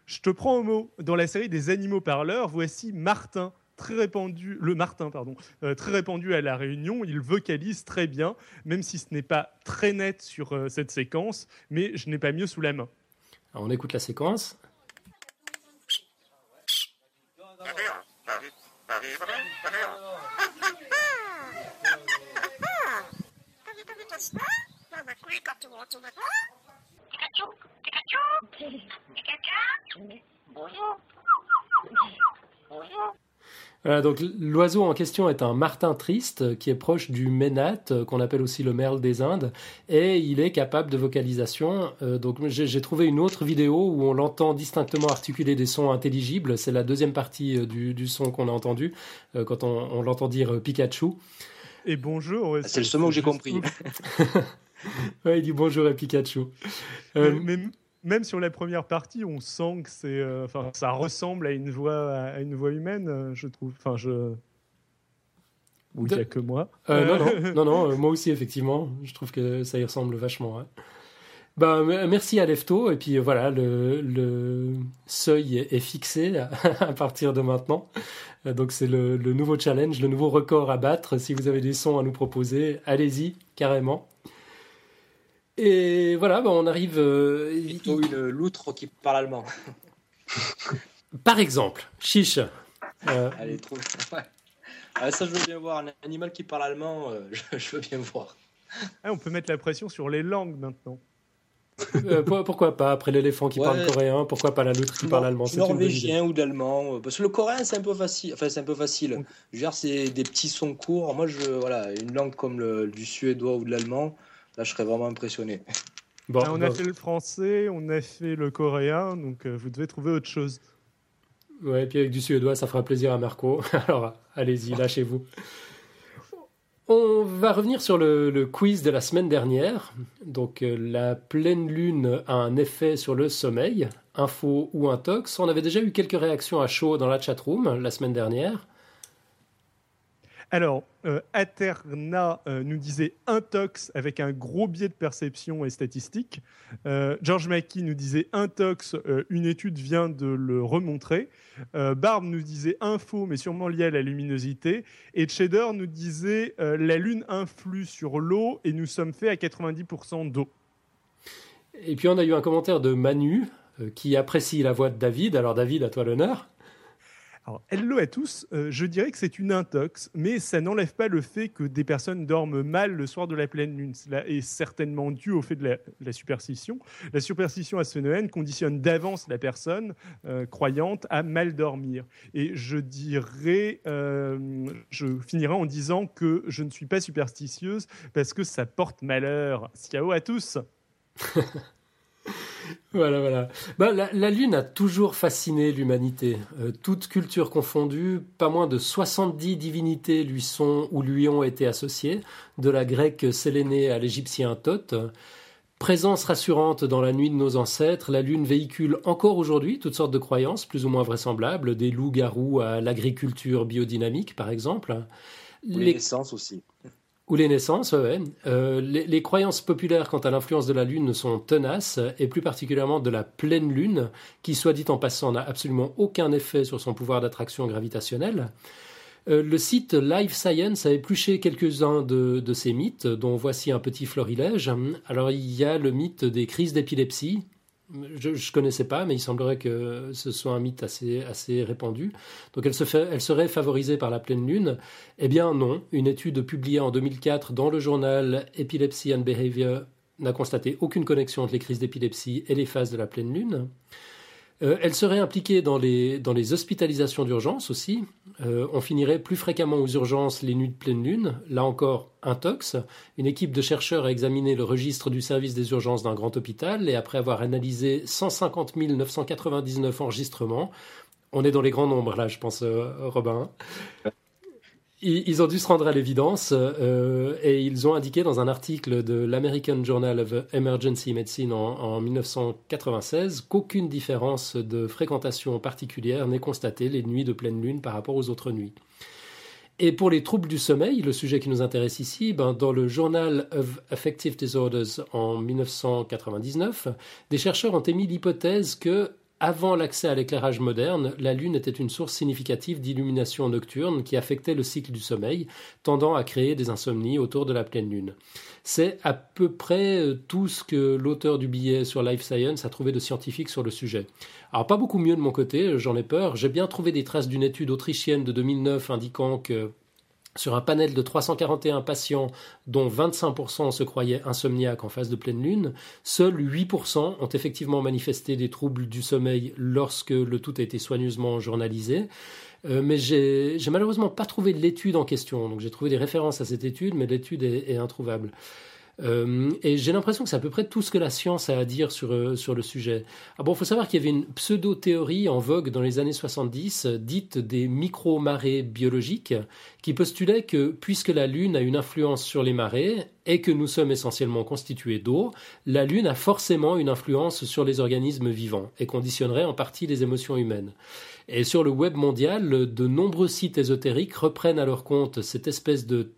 Je te prends au mot. Dans la série des animaux parleurs, voici Martin très répandu, le Martin, pardon, euh, très répandu à La Réunion. Il vocalise très bien, même si ce n'est pas très net sur euh, cette séquence, mais je n'ai pas mieux sous la main. on écoute la séquence. Donc l'oiseau en question est un martin triste qui est proche du ménate euh, qu'on appelle aussi le merle des Indes et il est capable de vocalisation. Euh, donc j'ai trouvé une autre vidéo où on l'entend distinctement articuler des sons intelligibles. C'est la deuxième partie euh, du, son qu'on a entendu quand on, l'entend dire Pikachu. Et bonjour. c'est le seul mot que j'ai compris. ouais, il dit bonjour à Pikachu même sur la première partie, on sent que c'est, euh, enfin, ça ressemble à une voix, à une voix humaine, euh, je trouve. Enfin, je. Ou il n'y a que moi. Euh, non, non, non, non moi aussi, effectivement. Je trouve que ça y ressemble vachement. Ben, merci à Lefto. Et puis voilà, le, le seuil est fixé à partir de maintenant. Donc c'est le, le, nouveau challenge, le nouveau record à battre. Si vous avez des sons à nous proposer, allez-y, carrément. Et voilà, bah, on arrive. euh, Plutôt une loutre qui parle allemand. Par exemple, chiche. Euh, Allez, trop. Ouais. Ah, ça, je veux bien voir. Un animal qui parle allemand, euh, je, je veux bien voir. Ah, on peut mettre la pression sur les langues maintenant. euh, pour- pourquoi pas Après l'éléphant qui Ouais. parle coréen, pourquoi pas la loutre qui parle allemand norvégien ou d'allemand. euh, Parce que le coréen, c'est un peu facile. Enfin, c'est un peu facile. Donc- Je veux dire, c'est des petits sons courts. Moi, je, voilà, une langue comme le, du suédois ou de l'allemand, là, je serais vraiment impressionné. Bon, Ah, on a bon. fait le français, on a fait le coréen, donc euh, vous devez trouver autre chose. Ouais, et puis avec du suédois, ça fera plaisir à Marco. Alors, allez-y, lâchez-vous. On va revenir sur le, le quiz de la semaine dernière. Donc, euh, la pleine lune a un effet sur le sommeil, info ou intox. On avait déjà eu quelques réactions à chaud dans la chatroom la semaine dernière. Alors, euh, Aterna euh, nous disait intox avec un gros biais de perception et statistique. Euh, George Mackey nous disait intox, une étude vient de le remontrer. Barbe nous disait info, mais sûrement lié à la luminosité. Et Cheddar nous disait la Lune influe sur l'eau et nous sommes faits à 90% d'eau. Et puis, on a eu un commentaire de Manu qui apprécie la voix de David. Alors, David, à toi l'honneur. Alors, hello à tous. Euh, je dirais que c'est une intox, mais ça n'enlève pas le fait que des personnes dorment mal le soir de la pleine lune. Cela est certainement dû au fait de la, superstition. La superstition à Noël conditionne d'avance la personne euh, croyante à mal dormir. Et je dirais, euh, je finirai en disant que je ne suis pas superstitieuse parce que ça porte malheur. Ciao à tous. Voilà, voilà. Bah, la, la Lune a toujours fasciné l'humanité. Euh, toute culture confondue, pas moins de 70 divinités lui sont ou lui ont été associées, de la grecque Sélénée à l'égyptien Thoth. Présence rassurante dans la nuit de nos ancêtres, la Lune véhicule encore aujourd'hui toutes sortes de croyances plus ou moins vraisemblables, des loups-garous à l'agriculture biodynamique par exemple. Ou les naissances aussi. Ou les naissances, ouais. Euh, les, croyances populaires quant à l'influence de la Lune sont tenaces, et plus particulièrement de la pleine Lune, qui, soit dit en passant, n'a absolument aucun effet sur son pouvoir d'attraction gravitationnelle. Euh, le site Live Science a épluché quelques-uns de ces mythes, dont voici un petit florilège. Alors, il y a le mythe des crises d'épilepsie. Je ne connaissais pas, mais il semblerait que ce soit un mythe assez, répandu. Donc elle, elle serait favorisée par la pleine lune. Eh bien non, une étude publiée en 2004 dans le journal Epilepsy and Behavior n'a constaté aucune connexion entre les crises d'épilepsie et les phases de la pleine lune. Euh, elle serait impliquée dans les, hospitalisations d'urgence aussi. Euh, on finirait plus fréquemment aux urgences les nuits de pleine lune. Là encore, intox. Une équipe de chercheurs a examiné le registre du service des urgences d'un grand hôpital et après avoir analysé 150 999 enregistrements, on est dans les grands nombres là, je pense, euh, Robin. Ils, ont dû se rendre à l'évidence euh, et ils ont indiqué dans un article de l'American Journal of Emergency Medicine en, en 1996 qu'aucune différence de fréquentation particulière n'est constatée les nuits de pleine lune par rapport aux autres nuits. Et pour les troubles du sommeil, le sujet qui nous intéresse ici, ben, dans le Journal of Affective Disorders en 1999, des chercheurs ont émis l'hypothèse que avant l'accès à l'éclairage moderne, la Lune était une source significative d'illumination nocturne qui affectait le cycle du sommeil, tendant à créer des insomnies autour de la pleine Lune. C'est à peu près tout ce que l'auteur du billet sur Life Science a trouvé de scientifique sur le sujet. Alors pas beaucoup mieux de mon côté, j'en ai peur. J'ai bien trouvé des traces d'une étude autrichienne de 2009 indiquant que sur un panel de 341 patients, dont 25% se croyaient insomniaques en phase de pleine lune, seuls 8% ont effectivement manifesté des troubles du sommeil lorsque le tout a été soigneusement journalisé. Euh, mais j'ai malheureusement pas trouvé l'étude en question. Donc j'ai trouvé des références à cette étude, mais l'étude est, est, introuvable. Euh, et j'ai l'impression que c'est à peu près tout ce que la science a à dire sur, euh, sur le sujet. Ah bon, il faut savoir qu'il y avait une pseudo-théorie en vogue dans les années 70, dite des micro-marées biologiques, qui postulait que puisque la Lune a une influence sur les marées et que nous sommes essentiellement constitués d'eau, la Lune a forcément une influence sur les organismes vivants et conditionnerait en partie les émotions humaines. Et sur le web mondial, de nombreux sites ésotériques reprennent à leur compte cette espèce de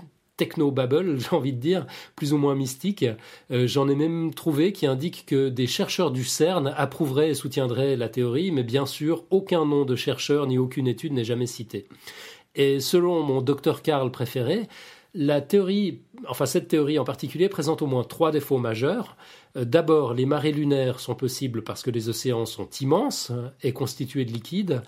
techno-babble, j'ai envie de dire, plus ou moins mystique. Euh, J'en ai même trouvé qui indiquent que des chercheurs du CERN approuveraient et soutiendraient la théorie, mais bien sûr, aucun nom de chercheur ni aucune étude n'est jamais cité. Et selon mon docteur Karl préféré, La théorie, enfin cette théorie en particulier, présente au moins trois défauts majeurs. Euh, d'abord, les marées lunaires sont possibles parce que les océans sont immenses et constitués de liquide.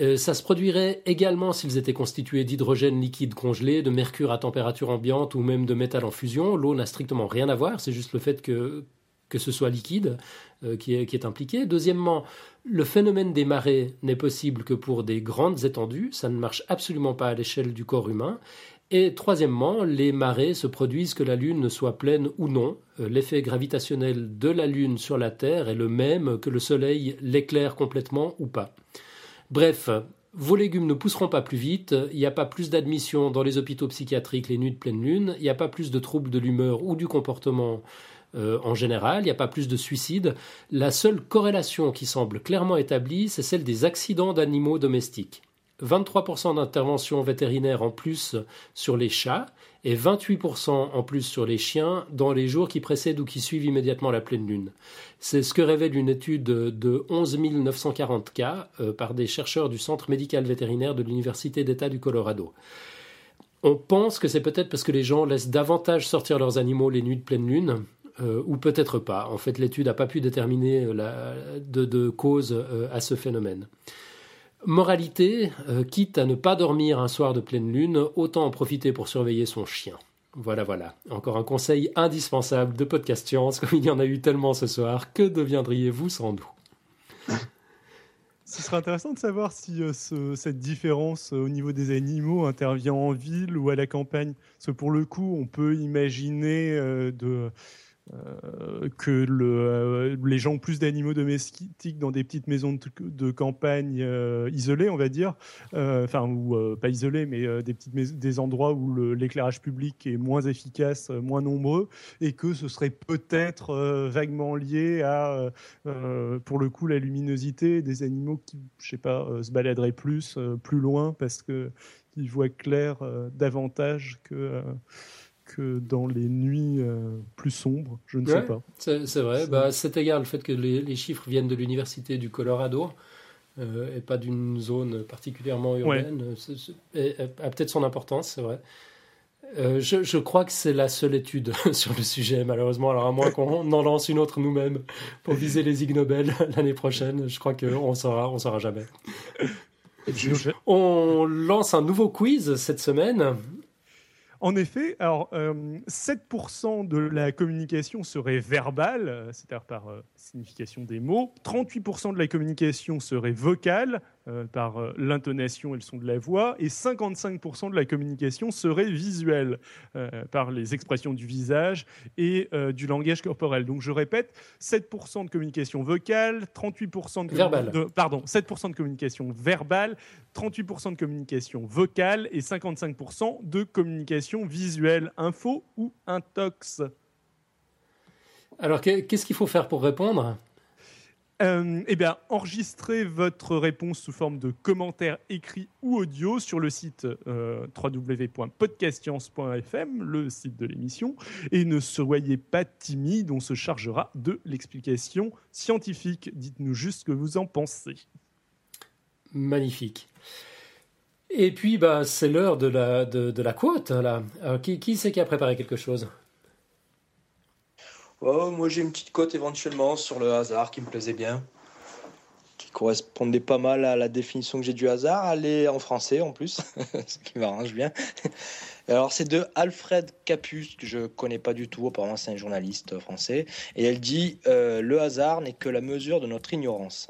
Euh, ça se produirait également s'ils étaient constitués d'hydrogène liquide congelé, de mercure à température ambiante ou même de métal en fusion. L'eau n'a strictement rien à voir, c'est juste le fait que, ce soit liquide euh, qui, est, impliqué. Deuxièmement, le phénomène des marées n'est possible que pour des grandes étendues, ça ne marche absolument pas à l'échelle du corps humain. Et troisièmement, les marées se produisent que la Lune ne soit pleine ou non. Euh, l'effet gravitationnel de la Lune sur la Terre est le même que le Soleil l'éclaire complètement ou pas. Bref, vos légumes ne pousseront pas plus vite, il n'y a pas plus d'admissions dans les hôpitaux psychiatriques les nuits de pleine lune, il n'y a pas plus de troubles de l'humeur ou du comportement euh, en général, il n'y a pas plus de suicides. La seule corrélation qui semble clairement établie, c'est celle des accidents d'animaux domestiques. 23% d'interventions vétérinaires en plus sur les chats et 28% en plus sur les chiens dans les jours qui précèdent ou qui suivent immédiatement la pleine lune. C'est ce que révèle une étude de 11 940 cas par des chercheurs du Centre médical vétérinaire de l'Université d'État du Colorado. On pense que c'est peut-être parce que les gens laissent davantage sortir leurs animaux les nuits de pleine lune, euh, ou peut-être pas. En fait, l'étude n'a pas pu déterminer de, cause euh, à ce phénomène. Moralité, euh, quitte à ne pas dormir un soir de pleine lune, autant en profiter pour surveiller son chien. Voilà, voilà. Encore un conseil indispensable de Podcast Science, comme il y en a eu tellement ce soir. Que deviendriez-vous sans nous? Ce serait intéressant de savoir si euh, ce, cette différence euh, au niveau des animaux intervient en ville ou à la campagne. Parce que pour le coup, on peut imaginer de euh, que euh, les gens ont plus d'animaux domestiques dans des petites maisons de, campagne euh, isolées, on va dire, enfin ou pas isolées, mais des petites des endroits où l'éclairage public est moins efficace, moins nombreux, et que ce serait peut-être vaguement lié à, pour le coup, la luminosité des animaux qui, je sais pas, se baladeraient plus, plus loin parce que ils voient clair davantage que que dans les nuits euh, plus sombres, je ne sais pas. C'est vrai, bah, c'est égal le fait que les, chiffres viennent de l'université du Colorado euh, et pas d'une zone particulièrement urbaine, a peut-être son importance, c'est vrai. Euh, je, je, crois que c'est la seule étude sur le sujet, malheureusement. Alors, à moins qu'on en lance une autre nous-mêmes pour viser les Ig Nobel l'année prochaine, je crois qu'on saura, on saura jamais. On lance un nouveau quiz cette semaine en effet, alors 7% euh, de la communication serait verbale, euh, c'est-à-dire par euh, signification des mots. 38% de la communication serait vocale, euh, par euh, l'intonation et le son de la voix, et 55% de la communication serait visuelle, euh, par les expressions du visage et du langage corporel. Donc je répète, 7% de communication vocale, 38% de, pardon, 7% de communication verbale, 38% de communication vocale et 55% de communication visuelle, info ou intox. Alors qu'est-ce qu'il faut faire pour répondre? Euh, eh bien, enregistrez votre réponse sous forme de commentaire écrit ou audio sur le site euh, www.podcastscience.fm, le site de l'émission, et ne soyez pas timide, on se chargera de l'explication scientifique. Dites-nous juste ce que vous en pensez. Magnifique. Et puis, bah, c'est l'heure de la, de, la quote. Là. qui, qui c'est qui a préparé quelque chose? Oh, moi j'ai une petite cote éventuellement sur le hasard qui me plaisait bien, qui correspondait pas mal à la définition que j'ai du hasard. Elle est en français en plus, ce qui m'arrange bien. Alors c'est de Alfred Capus, que je connais pas du tout, apparemment c'est un journaliste français, et elle dit euh, Le hasard n'est que la mesure de notre ignorance.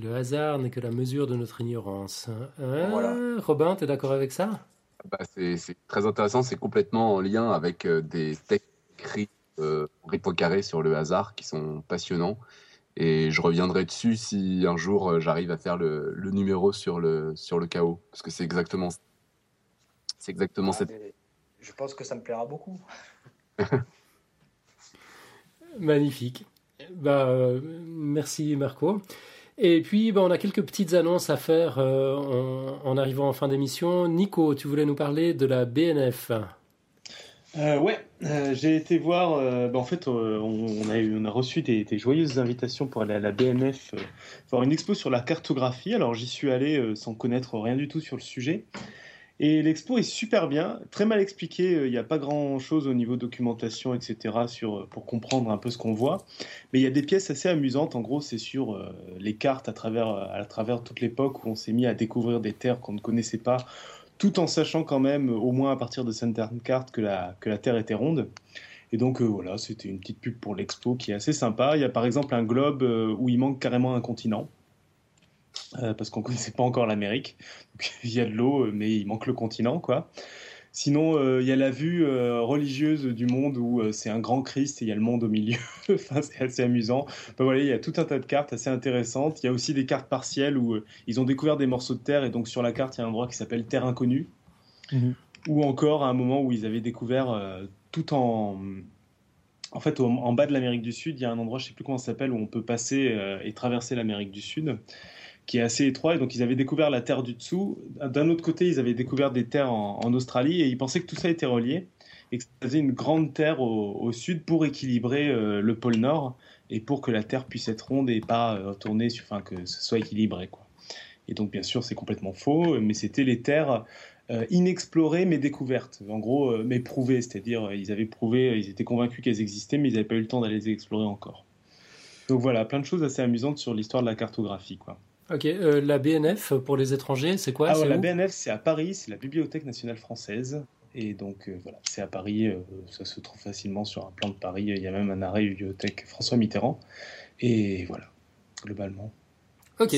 Le hasard n'est que la mesure de notre ignorance. Hein voilà. Robin, tu es d'accord avec ça? Bah, c'est très intéressant, c'est complètement en lien avec euh, des textes écrits euh, carré sur le hasard qui sont passionnants. Et je reviendrai dessus si un jour euh, j'arrive à faire le, le, numéro sur le, sur le chaos, parce que c'est exactement, c'est exactement ah, cette. Je pense que ça me plaira beaucoup. Magnifique. Bah, euh, merci Marco. Et puis, ben, on a quelques petites annonces à faire euh, en, arrivant en fin d'émission. Nico, tu voulais nous parler de la BNF euh, ouais, euh, j'ai été voir. Ben, en fait, on, a on, a reçu des, joyeuses invitations pour aller à la BNF voir une expo sur la cartographie. Alors, j'y suis allé sans connaître rien du tout sur le sujet. Et l'expo est super bien, très mal expliqué. Il n'y a pas grand chose au niveau documentation, etc. Sur, pour comprendre un peu ce qu'on voit. Mais il y a des pièces assez amusantes. En gros, c'est sur euh, les cartes à travers, à travers toute l'époque où on s'est mis à découvrir des terres qu'on ne connaissait pas, tout en sachant quand même, au moins à partir de certaines cartes, que la, que la Terre était ronde. Et donc euh, voilà, c'était une petite pub pour l'expo qui est assez sympa. Il y a par exemple un globe euh, où il manque carrément un continent. Euh, parce qu'on ne connaissait pas encore l'Amérique. il y a de l'eau, euh, mais il manque le continent, quoi. Sinon, euh, il y a la vue religieuse du monde où c'est un grand Christ et il y a le monde au milieu. enfin, c'est assez amusant. voilà, il y a tout un tas de cartes assez intéressantes. Il y a aussi des cartes partielles où ils ont découvert des morceaux de terre et donc sur la carte, il y a un endroit qui s'appelle Terre inconnue. Mhm. Ou encore à un moment où ils avaient découvert tout en en fait, en bas de l'Amérique du Sud, il y a un endroit, je ne sais plus comment ça s'appelle, où on peut passer et traverser l'Amérique du Sud qui est assez étroit. Et donc, ils avaient découvert la terre du dessous. D'un autre côté, ils avaient découvert des terres en, Australie et ils pensaient que tout ça était relié et que ça faisait une grande terre au, sud pour équilibrer euh, le pôle nord et pour que la terre puisse être ronde et pas euh, enfin, que ce soit équilibré. Quoi. Et donc, bien sûr, c'est complètement faux, mais c'était les terres euh, inexplorées mais découvertes, en gros, mais prouvées, c'est-à-dire ils avaient prouvé, ils étaient convaincus qu'elles existaient, mais ils n'avaient pas eu le temps d'aller les explorer encore. Donc voilà, plein de choses assez amusantes sur l'histoire de la cartographie. Quoi. Ok, euh, la BNF pour les étrangers, c'est quoi? Ah, La BNF, c'est à Paris, c'est la Bibliothèque nationale française. Et donc euh, voilà, c'est à Paris, euh, ça se trouve facilement sur un plan de Paris. Il y a même un arrêt bibliothèque François Mitterrand. Et voilà, globalement. Ok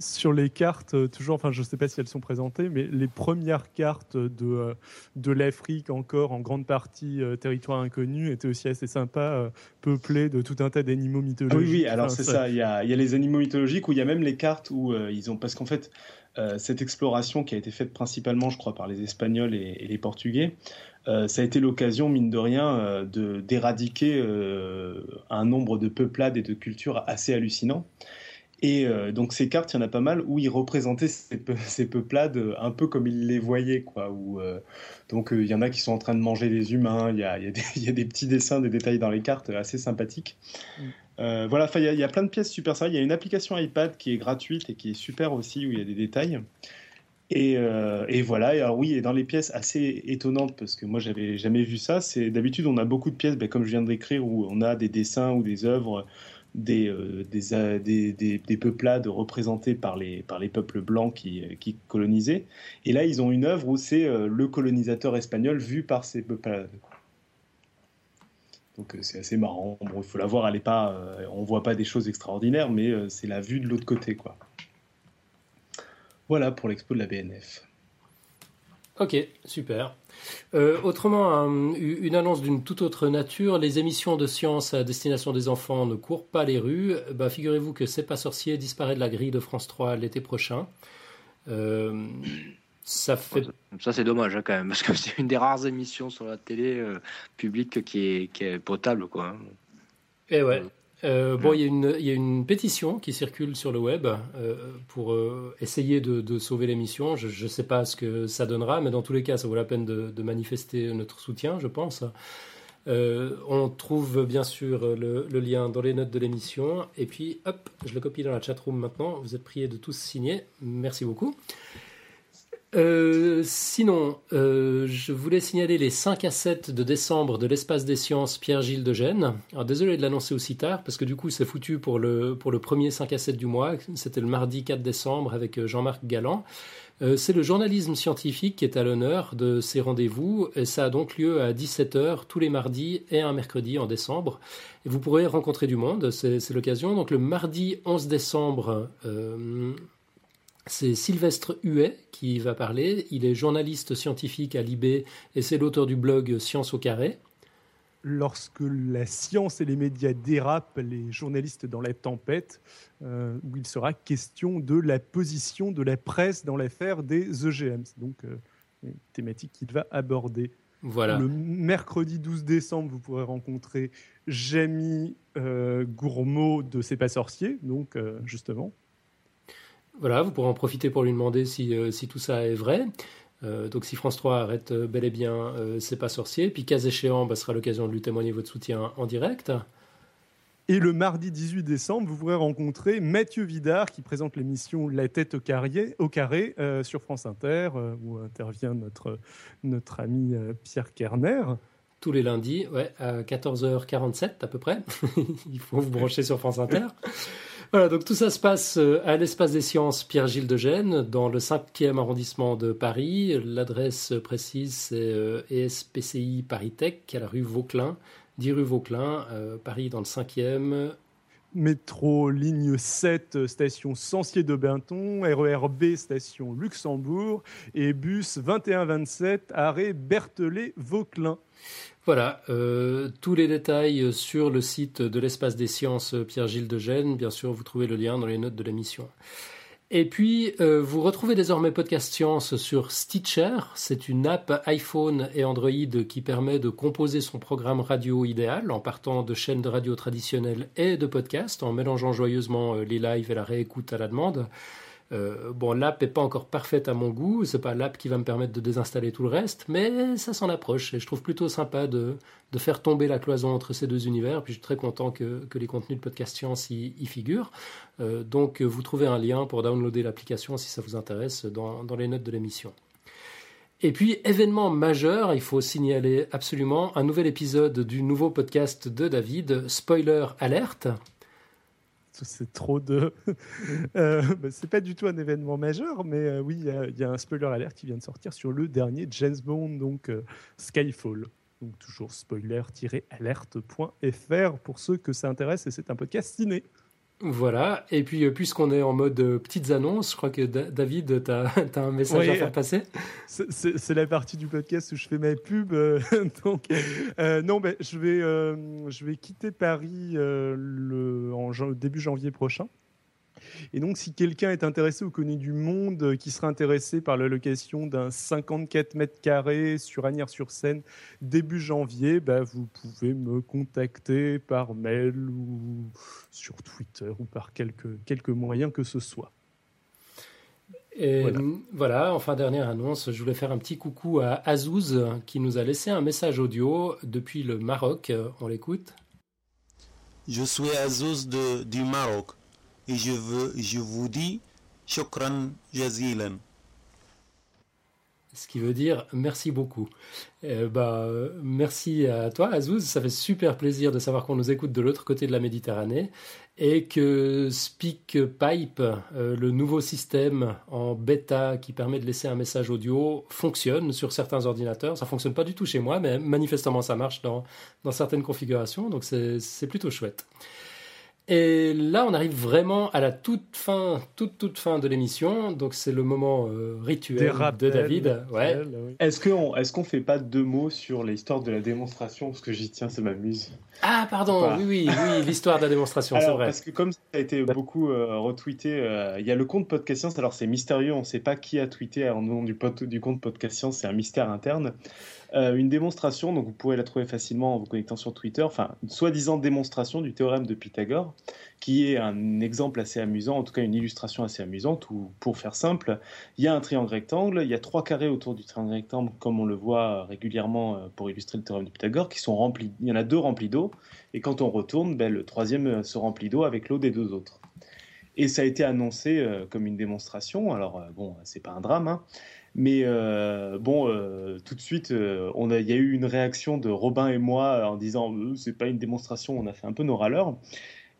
sur les cartes, euh, toujours, enfin, je ne sais pas si elles sont présentées, mais les premières cartes de, euh, de l'Afrique, encore en grande partie euh, territoire inconnu, étaient aussi assez sympas, peuplées de tout un tas d'animaux mythologiques. oui, oui, alors c'est ça. Il y, a, il y, a, les animaux mythologiques où il y a même les cartes où ils ont. Parce qu'en fait, cette exploration qui a été faite principalement, je crois, par les Espagnols et, les Portugais, ça a été l'occasion, mine de rien, de d'éradiquer un nombre de peuplades et de cultures assez hallucinants. Et euh, donc ces cartes, il y en a pas mal où ils représentaient ces, peuplades un peu comme ils les voyaient. Quoi, où, euh, donc euh, il y en a qui sont en train de manger des humains, il y a, y, y a, des petits dessins, des détails dans les cartes assez sympathiques. Mm. voilà, il y, y, a plein de pièces super sympas. Il y a une application iPad qui est gratuite et qui est super aussi, où il y a des détails. Et, et, voilà, et alors oui, et dans les pièces assez étonnantes, parce que moi j'avais jamais vu ça, c'est d'habitude on a beaucoup de pièces, ben, comme je viens de décrire, où on a des dessins ou des œuvres des, euh, euh, des, des, des, peuplades représentées par les, peuples blancs qui, qui colonisaient. Et là, ils ont une œuvre où c'est euh, le colonisateur espagnol vu par ces peuplades. Donc c'est assez marrant. Il faut la voir, elle est pas, on voit pas des choses extraordinaires, mais c'est la vue de l'autre côté, quoi. Voilà pour l'expo de la BNF. Ok, super. Euh, autrement, une annonce d'une toute autre nature, les émissions de science à destination des enfants ne courent pas les rues. Bah, Figurez-vous que C'est pas sorcier disparaît de la grille de France 3 l'été prochain. Euh, ça fait... Ça c'est dommage hein, quand même, parce que c'est une des rares émissions sur la télé euh, publique qui est, qui est potable. Quoi. Et eh ouais. Euh, bon, il y, y, a une pétition qui circule sur le web euh, pour euh, essayer de, de sauver l'émission. Je ne sais pas ce que ça donnera, mais dans tous les cas, ça vaut la peine de, de manifester notre soutien, je pense. on trouve bien sûr le, le, lien dans les notes de l'émission. Et puis, hop, je le copie dans la chatroom maintenant. Vous êtes priés de tous signer. Merci beaucoup. Euh, sinon, euh, je voulais signaler les 5 à 7 de décembre de l'Espace des Sciences Pierre-Gilles de Gênes. Alors désolé de l'annoncer aussi tard, parce que du coup c'est foutu pour le, pour le premier 5 à 7 du mois. C'était le mardi 4 décembre avec euh, Jean-Marc Galland. c'est le journalisme scientifique qui est à l'honneur de ces rendez-vous, et ça a donc lieu à 17h tous les mardis et un mercredi en décembre. Et vous pourrez rencontrer du monde, c'est l'occasion. Donc le mardi 11 décembre... C'est Sylvestre Huet qui va parler. Il est journaliste scientifique à l'IB et c'est l'auteur du blog Science au carré. Lorsque la science et les médias dérapent, les journalistes dans la tempête, euh, où il sera question de la position de la presse dans l'affaire des EGM. C'est donc euh, une thématique qu'il va aborder. Voilà. Le mercredi 12 décembre, vous pourrez rencontrer Jamie euh, Gourmaud de C'est pas sorcier, donc justement. Voilà, vous pourrez en profiter pour lui demander si, euh, si tout ça est vrai. Euh, donc si France 3 arrête euh, bel et bien C'est pas sorcier, puis cas échéant, bah, ce sera l'occasion de lui témoigner votre soutien en direct. Et le mardi 18 décembre, vous pourrez rencontrer Mathieu Vidard qui présente l'émission La tête au carré, au carré euh, sur France Inter, euh, où intervient notre, notre ami euh, Pierre Kerner. Tous les lundis, ouais, à 14h47 à peu près. Il faut vous brancher sur France Inter. Voilà, donc tout ça se passe à l'espace des sciences Pierre-Gilles de Gênes, dans le 5e arrondissement de Paris. L'adresse précise, c'est ESPCI Paris Tech, à la rue Vauclin. 10 rue Vauclin, euh, Paris dans le 5e. Métro ligne 7, station Sancier de Binton, RERB, station Luxembourg, et bus 2127, arrêt Berthelet-Vauclin. Voilà, euh, tous les détails sur le site de l'espace des sciences Pierre-Gilles de Gênes. Bien sûr, vous trouvez le lien dans les notes de l'émission. Et puis, euh, vous retrouvez désormais Podcast Science sur Stitcher. C'est une app iPhone et Android qui permet de composer son programme radio idéal en partant de chaînes de radio traditionnelles et de podcasts, en mélangeant joyeusement euh, les lives et la réécoute à la demande. Euh, bon, l'app n'est pas encore parfaite à mon goût, c'est pas l'app qui va me permettre de désinstaller tout le reste, mais ça s'en approche et je trouve plutôt sympa de, faire tomber la cloison entre ces deux univers. Puis je suis très content que, les contenus de Podcast Science y, figurent. Euh, donc vous trouvez un lien pour downloader l'application si ça vous intéresse dans les notes de l'émission. Et puis, événement majeur, il faut signaler absolument un nouvel épisode du nouveau podcast de David, Spoiler Alert, c'est trop de. euh, bah, c'est pas du tout un événement majeur, mais euh, oui, il y, a un spoiler alert qui vient de sortir sur le dernier James Bond, donc euh, Skyfall. Donc toujours spoiler-alerte.fr pour ceux que ça intéresse et c'est un podcast ciné. Voilà, et puis euh, puisqu'on est en mode euh, petites annonces, je crois que David, tu as, un message à faire passer? C'est la partie du podcast où je fais ma pub. Euh, donc, non, ben, je, vais, je vais quitter Paris le, en début janvier prochain. Et donc, si quelqu'un est intéressé ou connaît du monde euh, qui serait intéressé par la location d'un 54 mètres carrés sur Agnières-sur-Seine début janvier, bah, vous pouvez me contacter par mail ou sur Twitter ou par quelques, quelques moyens que ce soit. Et voilà. enfin dernière annonce, je voulais faire un petit coucou à Azouz qui nous a laissé un message audio depuis le Maroc. On l'écoute. Je suis Azouz de, du Maroc et je, veux, je vous dis Shukran Jazilan. Ce qui veut dire merci beaucoup. Eh bah, merci à toi, Azouz. Ça fait super plaisir de savoir qu'on nous écoute de l'autre côté de la Méditerranée et que SpeakPipe, euh, le nouveau système en bêta qui permet de laisser un message audio, fonctionne sur certains ordinateurs. Ça fonctionne pas du tout chez moi, mais manifestement ça marche dans, dans certaines configurations, donc c'est plutôt chouette. Et là, on arrive vraiment à la toute fin, toute toute fin de l'émission. Donc c'est le moment euh, rituel de David. Ouais. Est-ce qu'on est-ce qu'on fait pas deux mots sur l'histoire de la démonstration? Parce que j'y tiens, ça m'amuse. Ah pardon, oui oui oui, l'histoire de la démonstration, c'est vrai. Parce que comme ça a été beaucoup euh, retweeté, euh, il y a le compte Podcast Science. Alors c'est mystérieux, on ne sait pas qui a tweeté en nom du, du compte Podcast Science, c'est un mystère interne. Euh, une démonstration, donc vous pourrez la trouver facilement en vous connectant sur Twitter, enfin, une soi-disant démonstration du théorème de Pythagore, qui est un exemple assez amusant, en tout cas une illustration assez amusante, où, pour faire simple, il y a un triangle rectangle, il y a trois carrés autour du triangle rectangle, comme on le voit régulièrement euh, pour illustrer le théorème de Pythagore, qui sont remplis, il y en a deux remplis d'eau, et quand on retourne, ben, le troisième euh, se remplit d'eau avec l'eau des deux autres. Et ça a été annoncé comme une démonstration, alors bon, c'est pas un drame, hein, mais euh, bon, euh, tout de suite, euh, il y a eu une réaction de Robin et moi en disant c'est pas une démonstration, on a fait un peu nos râleurs.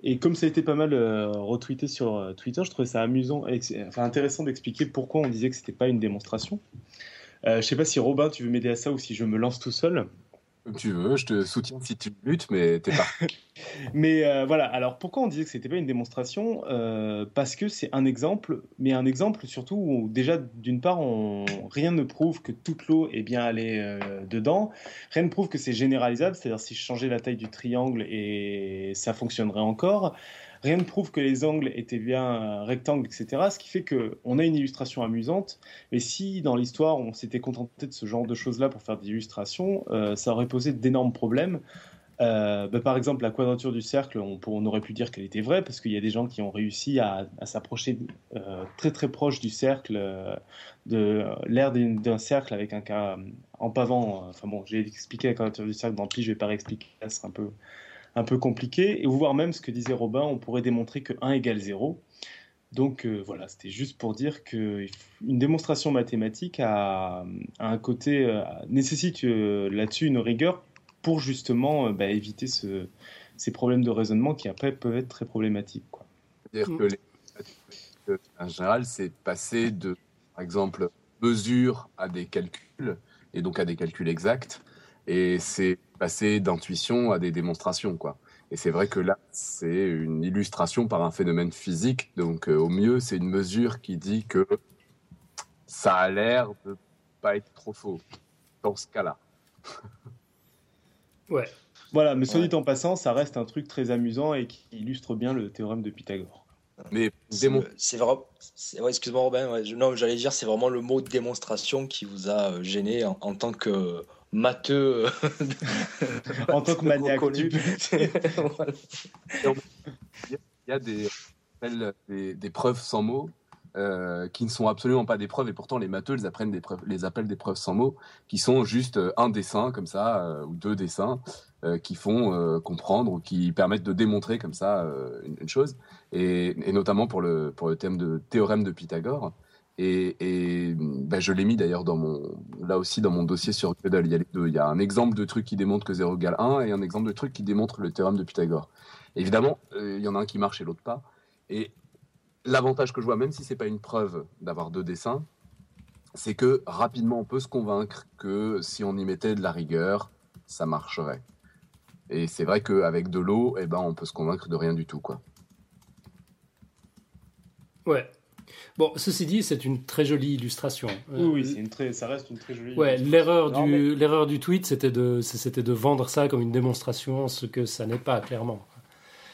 Et comme ça a été pas mal retweeté sur Twitter, je trouvais ça amusant, enfin intéressant d'expliquer pourquoi on disait que c'était pas une démonstration. je sais pas si Robin, tu veux m'aider à ça ou si je me lance tout seul. Comme tu veux, je te soutiens si tu luttes, mais t'es pas. mais euh, voilà, alors pourquoi on disait que c'était pas une démonstration? Euh, Parce que c'est un exemple, mais un exemple surtout où déjà, d'une part, on... rien ne prouve que toute l'eau est bien allée euh, dedans, rien ne prouve que c'est généralisable, c'est-à-dire si je changeais la taille du triangle et ça fonctionnerait encore. Rien ne prouve que les angles étaient bien rectangles, etc. Ce qui fait qu'on a une illustration amusante. Mais si dans l'histoire on s'était contenté de ce genre de choses-là pour faire des illustrations, euh, ça aurait posé d'énormes problèmes. Euh, bah, par exemple, la quadrature du cercle, on, aurait pu dire qu'elle était vraie parce qu'il y a des gens qui ont réussi à, s'approcher euh, très très proche du cercle, de l'air d'un cercle avec un cas en pavant. Enfin bon, j'ai expliqué la quadrature du cercle dans pli, je vais pas réexpliquer, ça sera un peu un peu compliqué. Et voire même ce que disait Robin, on pourrait démontrer que 1 égale 0. Donc euh, voilà, c'était juste pour dire qu'une démonstration mathématique a, un côté, euh, nécessite euh, là-dessus une rigueur pour justement bah, éviter ce, ces problèmes de raisonnement qui après peuvent être très problématiques. C'est-à-dire que les... en général, c'est passer de, par exemple, mesure à des calculs, et donc à des calculs exacts, et c'est passer d'intuition à des démonstrations, quoi. Et c'est vrai que là, c'est une illustration par un phénomène physique. Donc, euh, au mieux, c'est une mesure qui dit que ça a l'air de pas être trop faux dans ce cas-là. ouais. Voilà, mais soit dit en passant, ça reste un truc très amusant et qui illustre bien le théorème de Pythagore. Mais c'est vraiment. Ouais, Excuse-moi, Robin. Ouais, non, j'allais dire, c'est vraiment le mot démonstration qui vous a euh, gêné en, en tant que matheux. en tant que maniaque. Il y a des, des, des, preuves sans mots euh, qui ne sont absolument pas des preuves, et pourtant les matheux les, apprennent des preuves, les appellent des preuves sans mots, qui sont juste euh, un dessin comme ça, euh, ou deux dessins, euh, qui font euh, comprendre ou qui permettent de démontrer comme ça euh, une, une, chose, et, et, notamment pour le, pour le thème de théorème de Pythagore. Et, ben je l'ai mis d'ailleurs dans mon, là aussi dans mon dossier sur Gödel. Il y a les deux. Il y a un exemple de truc qui démontre que 0 égale 1 et un exemple de truc qui démontre le théorème de Pythagore. Évidemment, euh, il y en a un qui marche et l'autre pas. Et l'avantage que je vois, même si c'est pas une preuve d'avoir deux dessins, c'est que rapidement on peut se convaincre que si on y mettait de la rigueur, ça marcherait. Et c'est vrai qu'avec de l'eau, eh ben, on peut se convaincre de rien du tout. Quoi. Ouais, Bon, ceci dit, c'est une très jolie illustration. Oui, oui c'est une très, ça reste une très jolie. Ouais, l'erreur du, mais... l'erreur du tweet, c'était de, c'était de vendre ça comme une démonstration, ce que ça n'est pas clairement.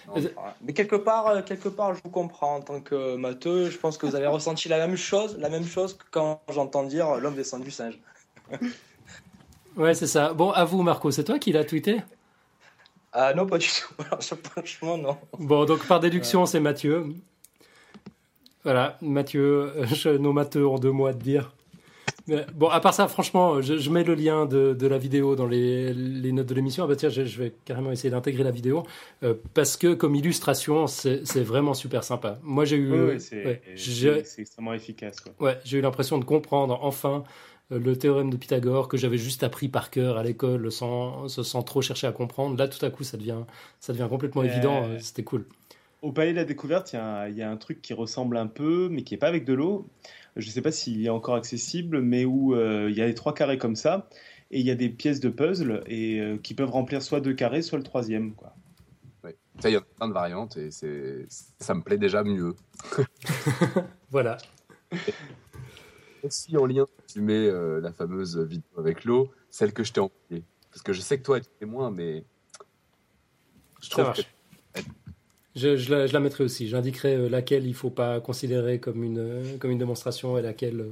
Non, mais quelque part, euh, quelque part, je vous comprends en tant que matheux. Je pense que vous avez ressenti la même chose, la même chose que quand j'entends dire l'homme descend du singe. ouais, c'est ça. Bon, à vous, Marco, c'est toi qui l'as tweeté? Ah non, pas du tout. Alors, franchement, non. Bon, donc par déduction, ouais. c'est Mathieu. Voilà, Mathieu, je, nos matheux ont deux mots à te dire. Mais, bon, à part ça, franchement, je, je mets le lien de, de, la vidéo dans les, les notes de l'émission. Ah bah tiens, je, je, vais carrément essayer d'intégrer la vidéo euh, parce que comme illustration, c'est vraiment super sympa. Moi, j'ai eu, oui, oui, c'est ouais, extrêmement efficace. Quoi. Ouais, j'ai eu l'impression de comprendre enfin euh, le théorème de Pythagore que j'avais juste appris par cœur à l'école sans, sans trop chercher à comprendre. Là, tout à coup, ça devient, ça devient complètement euh... évident. C'était cool. Au Palais de la Découverte, il y, y, a un truc qui ressemble un peu, mais qui n'est pas avec de l'eau. Je ne sais pas s'il est encore accessible, mais où euh, il y a les trois carrés comme ça, et il y a des pièces de puzzle et, euh, qui peuvent remplir soit deux carrés, soit le troisième. Quoi. Oui. Ça, il y a plein de variantes, et ça me plaît déjà mieux. voilà. Aussi en lien, tu mets euh, la fameuse vidéo avec l'eau, celle que je t'ai envoyée. Parce que je sais que toi, tu es moins, mais je trouve que je, je, la, je, la, mettrai aussi. J'indiquerai laquelle il ne faut pas considérer comme une, comme une démonstration et laquelle,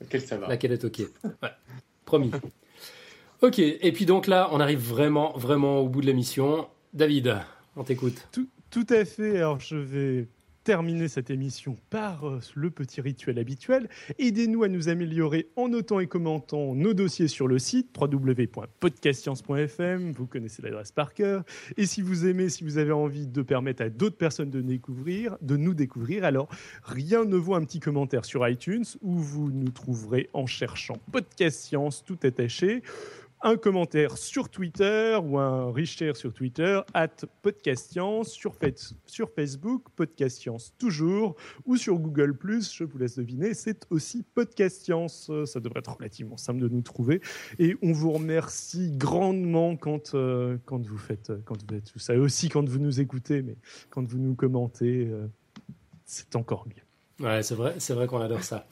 laquelle, ça va. laquelle est OK. Ouais. Promis. OK. Et puis donc là, on arrive vraiment, vraiment au bout de l'émission. David, on t'écoute. Tout, tout à fait. Alors, je vais terminer cette émission par euh, le petit rituel habituel. Aidez-nous à nous améliorer en notant et commentant nos dossiers sur le site www.podcastscience.fm. Vous connaissez l'adresse par cœur. Et si vous aimez, si vous avez envie de permettre à d'autres personnes de, découvrir, de nous découvrir, alors rien ne vaut un petit commentaire sur iTunes où vous nous trouverez en cherchant Podcast Science tout attaché un commentaire sur Twitter ou un reshare sur Twitter, at Podcast Science, sur, sur Facebook, Podcast Science toujours, ou sur Google+, je vous laisse deviner, c'est aussi Podcast Science. Ça devrait être relativement simple de nous trouver. Et on vous remercie grandement quand, euh, quand vous faites, quand vous faites tout ça. Et aussi quand vous nous écoutez, mais quand vous nous commentez, euh, c'est encore mieux. Ouais, c'est vrai, c'est vrai qu'on adore ça.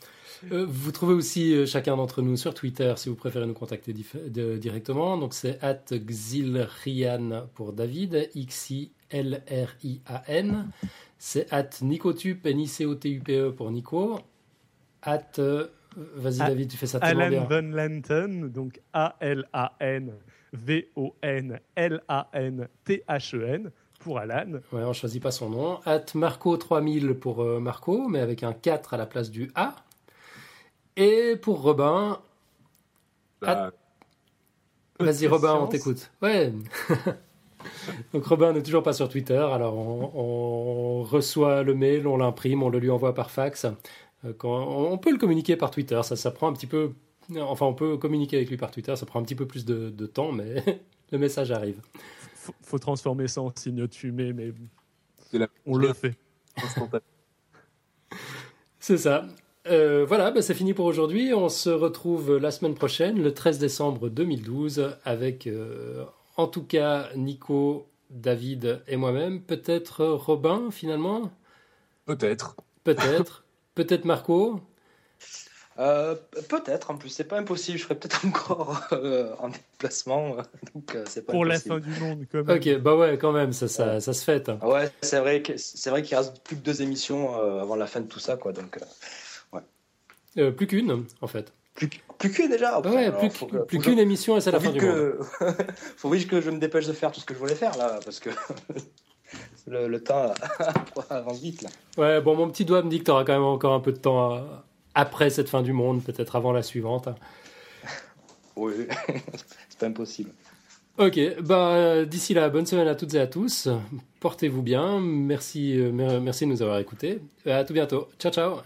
Euh, vous trouvez aussi euh, chacun d'entre nous sur Twitter si vous préférez nous contacter de, directement. Donc c'est at Xilrian pour David, X-I-L-R-I-A-N. C'est at Nicotube, N-I-C-O-T-U-P-E pour Nico. At, euh, vas-y David, tu fais ça tellement Alan bien. Van Lanten, donc A-L-A-N V-O-N-L-A-N-T-H-E-N pour Alan. Ouais, on choisit pas son nom. At Marco 3000 pour euh, Marco, mais avec un 4 à la place du A. Et pour Robin. Bah, Vas-y, Robin, on t'écoute. Ouais. Donc Robin n'est toujours pas sur Twitter, alors on, on reçoit le mail, on l'imprime, on le lui envoie par fax. Euh, Quand, on peut le communiquer par Twitter, ça, ça prend un petit peu... Enfin, on peut communiquer avec lui par Twitter, ça prend un petit peu plus de, de temps, mais le message arrive. Faut, faut transformer ça en signe de fumée, mais la- on le fait. Instantané. C'est ça. Euh, voilà, bah, c'est fini pour aujourd'hui. On se retrouve la semaine prochaine, le 13 décembre 2012, avec euh, en tout cas Nico, David et moi-même. Peut-être Robin finalement? Peut-être. Peut-être. Peut-être Marco? Euh, peut-être, en plus, c'est pas impossible. Je serai peut-être encore euh, en déplacement. Donc, euh, c'est pas Pour la fin du monde, quand même. Ok, bah ouais, quand même, ça, ça, ça se fête. Ah Ouais, c'est vrai que c'est vrai qu'il reste plus que deux émissions euh, avant la fin de tout ça, quoi. Donc euh, Euh, plus qu'une, en fait. plus, plus qu'une déjà. Ouais, plus, faut qu'- que- plus faut qu'une émission et c'est la fin du monde. que... faut vite que je me dépêche de faire tout ce que je voulais faire là, parce que le, le temps avance vite là. Ouais, bon, mon petit doigt me dit que tu auras quand même encore un peu de temps à- après cette fin du monde, peut-être avant la suivante. Oui, c'est pas impossible. Ok, bah euh, d'ici là, bonne semaine à toutes et à tous. Portez-vous bien. Merci, euh, mer- merci de nous avoir écoutés. À tout bientôt. Ciao, ciao.